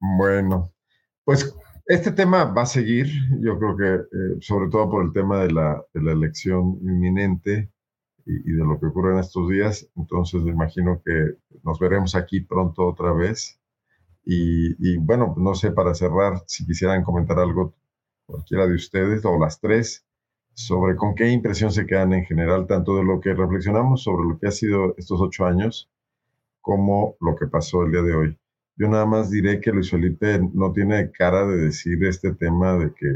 Bueno, pues este tema va a seguir, yo creo que eh, sobre todo por el tema de la, de la elección inminente, y, de lo que ocurre en estos días. Entonces me imagino que nos veremos aquí pronto otra vez. Y, bueno, no sé, para cerrar, si quisieran comentar algo cualquiera de ustedes o las tres sobre con qué impresión se quedan en general, tanto de lo que reflexionamos sobre lo que ha sido estos ocho años, como lo que pasó el día de hoy. Yo nada más diré que Luis Felipe no tiene cara de decir este tema de que,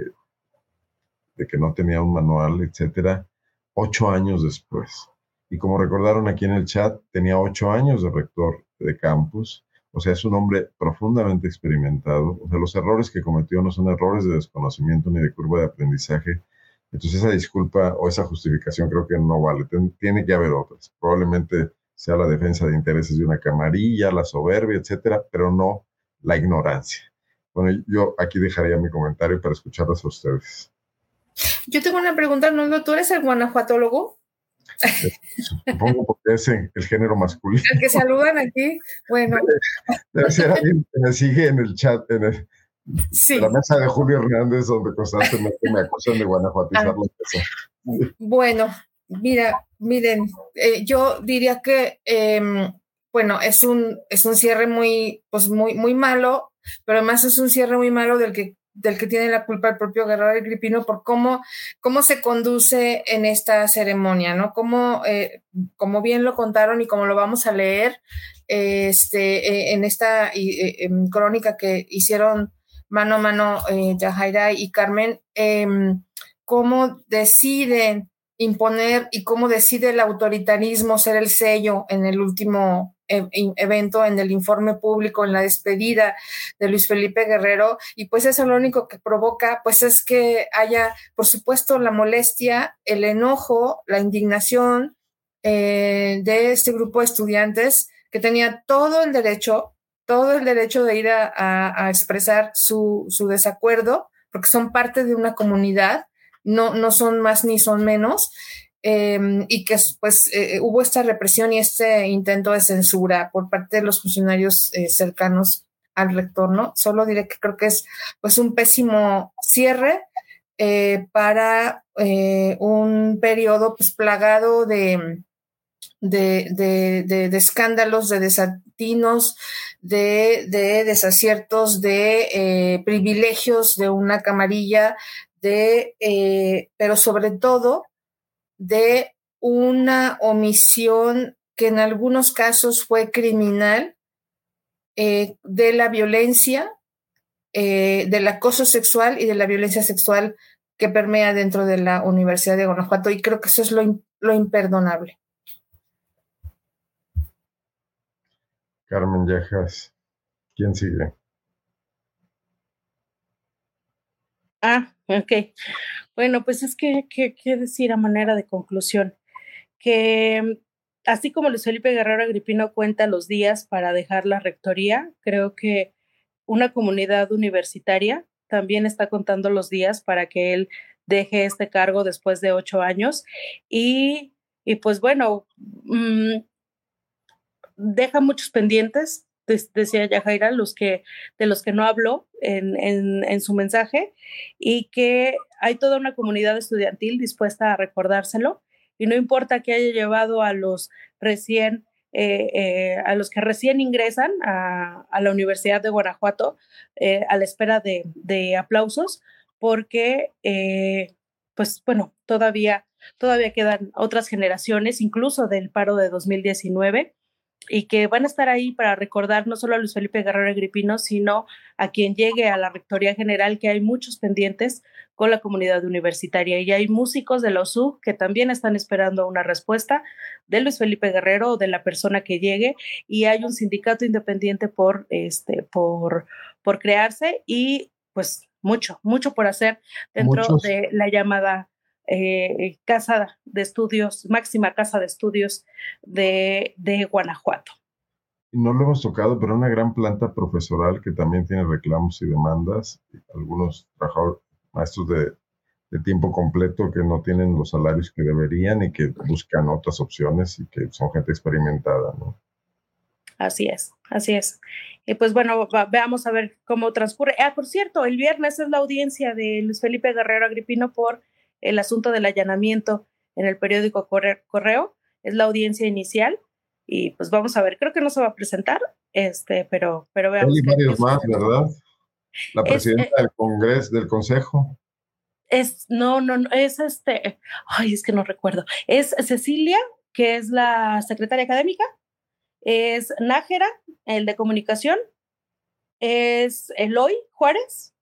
de que no tenía un manual, etcétera, ocho años después. Y como recordaron aquí en el chat, tenía ocho años de rector de campus, o sea, es un hombre profundamente experimentado. O sea, los errores que cometió no son errores de desconocimiento ni de curva de aprendizaje. Entonces, esa disculpa o esa justificación creo que no vale. tiene que haber otras. Probablemente sea la defensa de intereses de una camarilla, la soberbia, etcétera, pero no la ignorancia. Bueno, yo aquí dejaría mi comentario para escucharlos a ustedes. Yo tengo una pregunta, ¿no? ¿Tú eres el guanajuatólogo? Supongo porque es el género masculino. El que saludan aquí, bueno. Debe ser alguien que me sigue en el chat, en, el, la mesa de Julio Hernández, donde constantemente me acusan de guanajuatizar ah. Bueno, mira, miren, eh, yo diría que, em, bueno, es un, es un cierre muy, pues muy, muy malo, pero además es un cierre muy malo del que del que tiene la culpa el propio Guerrero Agripino por cómo, cómo se conduce en esta ceremonia, ¿no? Cómo, eh, como bien lo contaron y como lo vamos a leer este, eh, en esta eh, crónica que hicieron mano a mano Yajaira y Carmen, em, cómo deciden imponer y cómo decide el autoritarismo ser el sello en el último evento, en el informe público, en la despedida de Luis Felipe Guerrero, y pues eso lo único que provoca, pues es que haya, por supuesto, la molestia, el enojo, la indignación eh, de este grupo de estudiantes que tenía todo el derecho, todo el derecho de ir a, expresar su, su desacuerdo, porque son parte de una comunidad no, no son más ni son menos, em, y que pues eh, hubo esta represión y este intento de censura por parte de los funcionarios eh, cercanos al rector, ¿no? Solo diré que creo que es pues un pésimo cierre eh, para un periodo pues plagado de, de, escándalos, de desatinos, de, desaciertos, de privilegios de una camarilla, de, pero sobre todo de una omisión que en algunos casos fue criminal eh, de la violencia, del acoso sexual y de la violencia sexual que permea dentro de la Universidad de Guanajuato. Y creo que eso es lo imperdonable. Carmen Yajas. ¿Quién sigue? Ah, ok. Bueno, pues es que, ¿qué decir a manera de conclusión? Que mm, así como Luis Felipe Guerrero Agripino cuenta los días para dejar la rectoría, creo que una comunidad universitaria también está contando los días para que él deje este cargo después de ocho años. Y, y pues bueno, mm, deja muchos pendientes, decía Yajaira, los que, de los que no habló en, su mensaje, y que hay toda una comunidad estudiantil dispuesta a recordárselo, y no importa que haya llevado a los recién eh, eh, a los que recién ingresan a, a la Universidad de Guanajuato eh, a la espera de, de aplausos, porque, pues bueno, todavía, todavía quedan otras generaciones, incluso del paro de 2019, y que van a estar ahí para recordar no solo a Luis Felipe Guerrero Agripino, sino a quien llegue a la Rectoría General, que hay muchos pendientes con la comunidad universitaria. Y hay músicos de la OSU que también están esperando una respuesta de Luis Felipe Guerrero o de la persona que llegue. Y hay un sindicato independiente por, este, por, por crearse y pues mucho, mucho por hacer dentro de la llamada eh, casa de estudios, máxima casa de estudios de, Guanajuato. No lo hemos tocado, pero una gran planta profesoral que también tiene reclamos y demandas, algunos trabajadores, maestros de, tiempo completo que no tienen los salarios que deberían y que buscan otras opciones y que son gente experimentada, ¿no? Así es, así es. Y pues bueno, veamos a ver cómo transcurre. Ah, por cierto, el viernes es la audiencia de Luis Felipe Guerrero Agripino por el asunto del allanamiento en el periódico Correo, es la audiencia inicial y pues vamos a ver, creo que no se va a presentar, este, pero, pero veamos. Hay varios más, ¿verdad? La presidenta eh, del Congreso, del Consejo. Es, no, no, no, es este, ay, es que no recuerdo, es Cecilia, que es la secretaria académica, es Nájera, el de comunicación, es Eloy Juárez,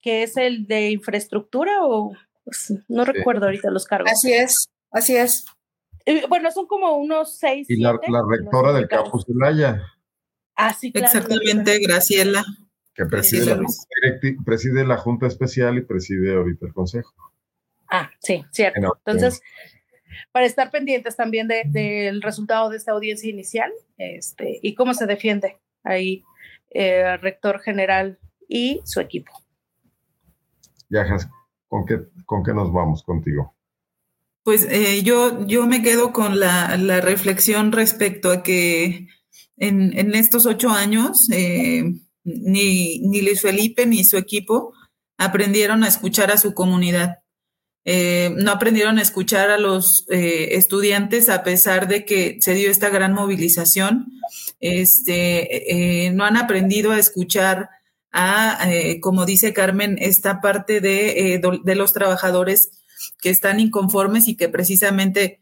que es el de infraestructura o pues, no recuerdo ahorita los cargos. Así es, así es. bueno, son como unos seis. Y la, rectora del campus de Laya. Ah, sí, claro. Exactamente, Graciela. Que preside, la, preside la Junta Especial y preside ahorita el Consejo. Ah, sí, cierto. Entonces, para estar pendientes también del resultado de esta audiencia inicial este, y cómo se defiende ahí eh, el rector general y su equipo. Ya, ¿Con qué, con qué nos vamos contigo? Pues eh, yo, yo me quedo con la, reflexión respecto a que en, estos ocho años eh, ni, ni, Luis Felipe ni su equipo aprendieron a escuchar a su comunidad. Eh, no aprendieron a escuchar a los estudiantes a pesar de que se dio esta gran movilización. Este, no han aprendido a escuchar a, eh, como dice Carmen, esta parte de, eh, de, los trabajadores que están inconformes y que precisamente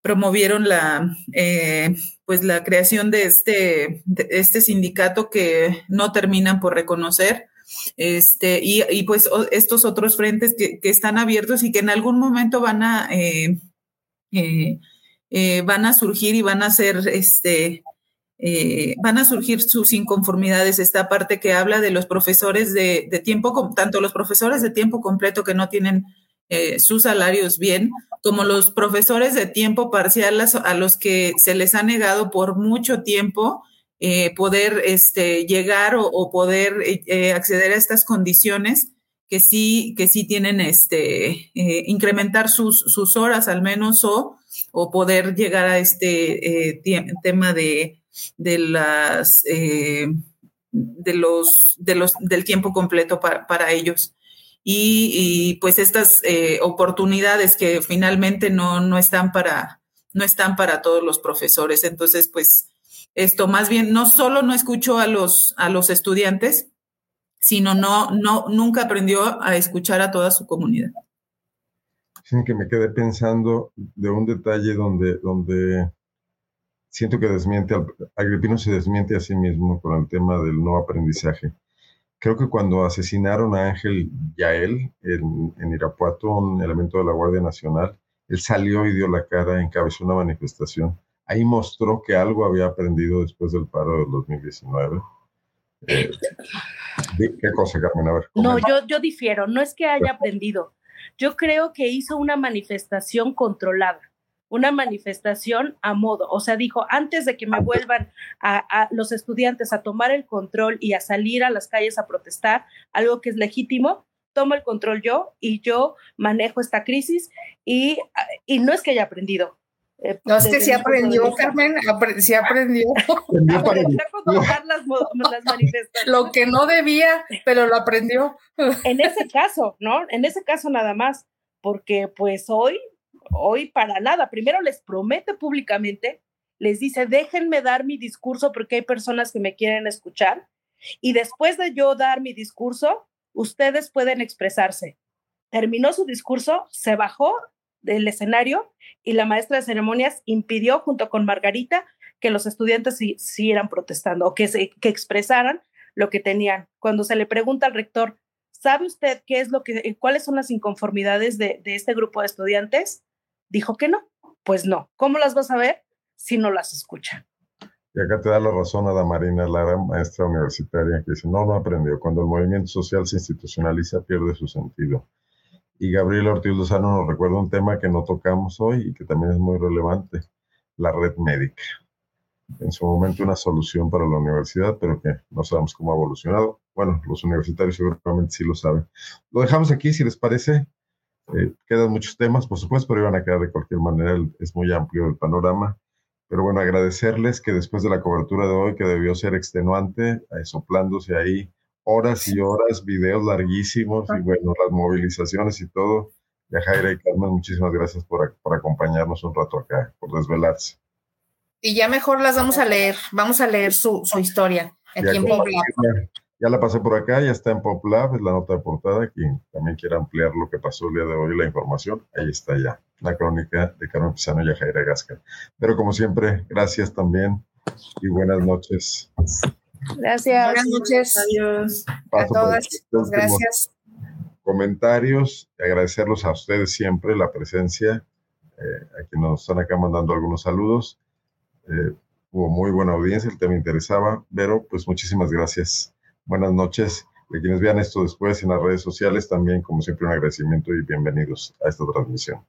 promovieron la, eh, pues la creación de este, este sindicato que no terminan por reconocer. Este, y, y pues estos otros frentes que, que, están abiertos y que en algún momento van a, van a surgir y van a ser este, eh, van a surgir sus inconformidades, esta parte que habla de los profesores de, tiempo, tanto los profesores de tiempo completo que no tienen eh, sus salarios bien, como los profesores de tiempo parcial a los que se les ha negado por mucho tiempo eh, poder este, llegar o, poder acceder a estas condiciones que sí, que sí tienen este, incrementar sus, sus, horas al menos o, o poder llegar a este tema de de las eh, de los de los del tiempo completo para, ellos y, pues estas eh, oportunidades que finalmente no, no están para no están para todos los profesores. Entonces, pues esto más bien no solo no escuchó a los, a los estudiantes, sino no, no, nunca aprendió a escuchar a toda su comunidad. Sí, que me quedé pensando de un detalle donde, donde siento que desmiente, Agripino se desmiente a sí mismo con el tema del no aprendizaje. Creo que cuando asesinaron a Ángel Yael en, en Irapuato, un elemento de la Guardia Nacional, él salió y dio la cara, encabezó una manifestación. Ahí mostró que algo había aprendido después del paro del 2019. Eh, ¿Qué cosa, Carmen? A ver. No, yo, yo difiero. No es que haya aprendido. Yo creo que hizo una manifestación controlada una manifestación a modo. O sea, dijo, antes de que me vuelvan a, los estudiantes a tomar el control y a salir a las calles a protestar, algo que es legítimo, tomo el control yo y yo manejo esta crisis y, y no es que haya aprendido. Eh, no, es que sí aprendió, Carmen, sí aprendió. Lo que no debía, pero lo aprendió. En ese caso, ¿no? En ese caso nada más, porque pues hoy, hoy para nada, primero les promete públicamente, les dice, déjenme dar mi discurso porque hay personas que me quieren escuchar, y después de yo dar mi discurso, ustedes pueden expresarse. Terminó su discurso, se bajó del escenario y la maestra de ceremonias impidió junto con Margarita que los estudiantes siguieran protestando o que, se, que expresaran lo que tenían. Cuando se le pregunta al rector, ¿sabe usted qué es lo que, cuáles son las inconformidades de, de este grupo de estudiantes? Dijo que no. Pues no. ¿Cómo las vas a ver si no las escuchan? Y acá te da la razón Ada Marina Lara, maestra universitaria, que dice, no, no aprendió. Cuando el movimiento social se institucionaliza, pierde su sentido. Y Gabriel Ortiz Lozano nos recuerda un tema que no tocamos hoy y que también es muy relevante, la red médica. En su momento una solución para la universidad, pero que no sabemos cómo ha evolucionado. Bueno, los universitarios seguramente sí lo saben. Lo dejamos aquí, si les parece. Eh, quedan muchos temas, por supuesto, pero iban a quedar de cualquier manera. Es muy amplio el panorama. Pero bueno, agradecerles que después de la cobertura de hoy, que debió ser extenuante, eh, soplándose ahí horas y horas, videos larguísimos y bueno, las movilizaciones y todo. Ya Jaira y Carmen, muchísimas gracias por, por acompañarnos un rato acá, por desvelarse. Y ya mejor las vamos a leer, vamos a leer su, su historia aquí en PopLab. Ya la pasé por acá, ya está en PopLab, es la nota de portada. Quien también quiera ampliar lo que pasó el día de hoy, la información, ahí está ya la crónica de Carmen Pisano y Jaira Gasca. Pero como siempre, gracias también y buenas noches. Gracias. Buenas noches. Adiós. a todas. Gracias. Comentarios, agradecerlos a ustedes siempre la presencia, eh, a quienes nos están acá mandando algunos saludos. Eh, hubo muy buena audiencia, el tema interesaba, pero pues muchísimas gracias. Buenas noches. De quienes vean esto después en las redes sociales, también como siempre un agradecimiento y bienvenidos a esta transmisión.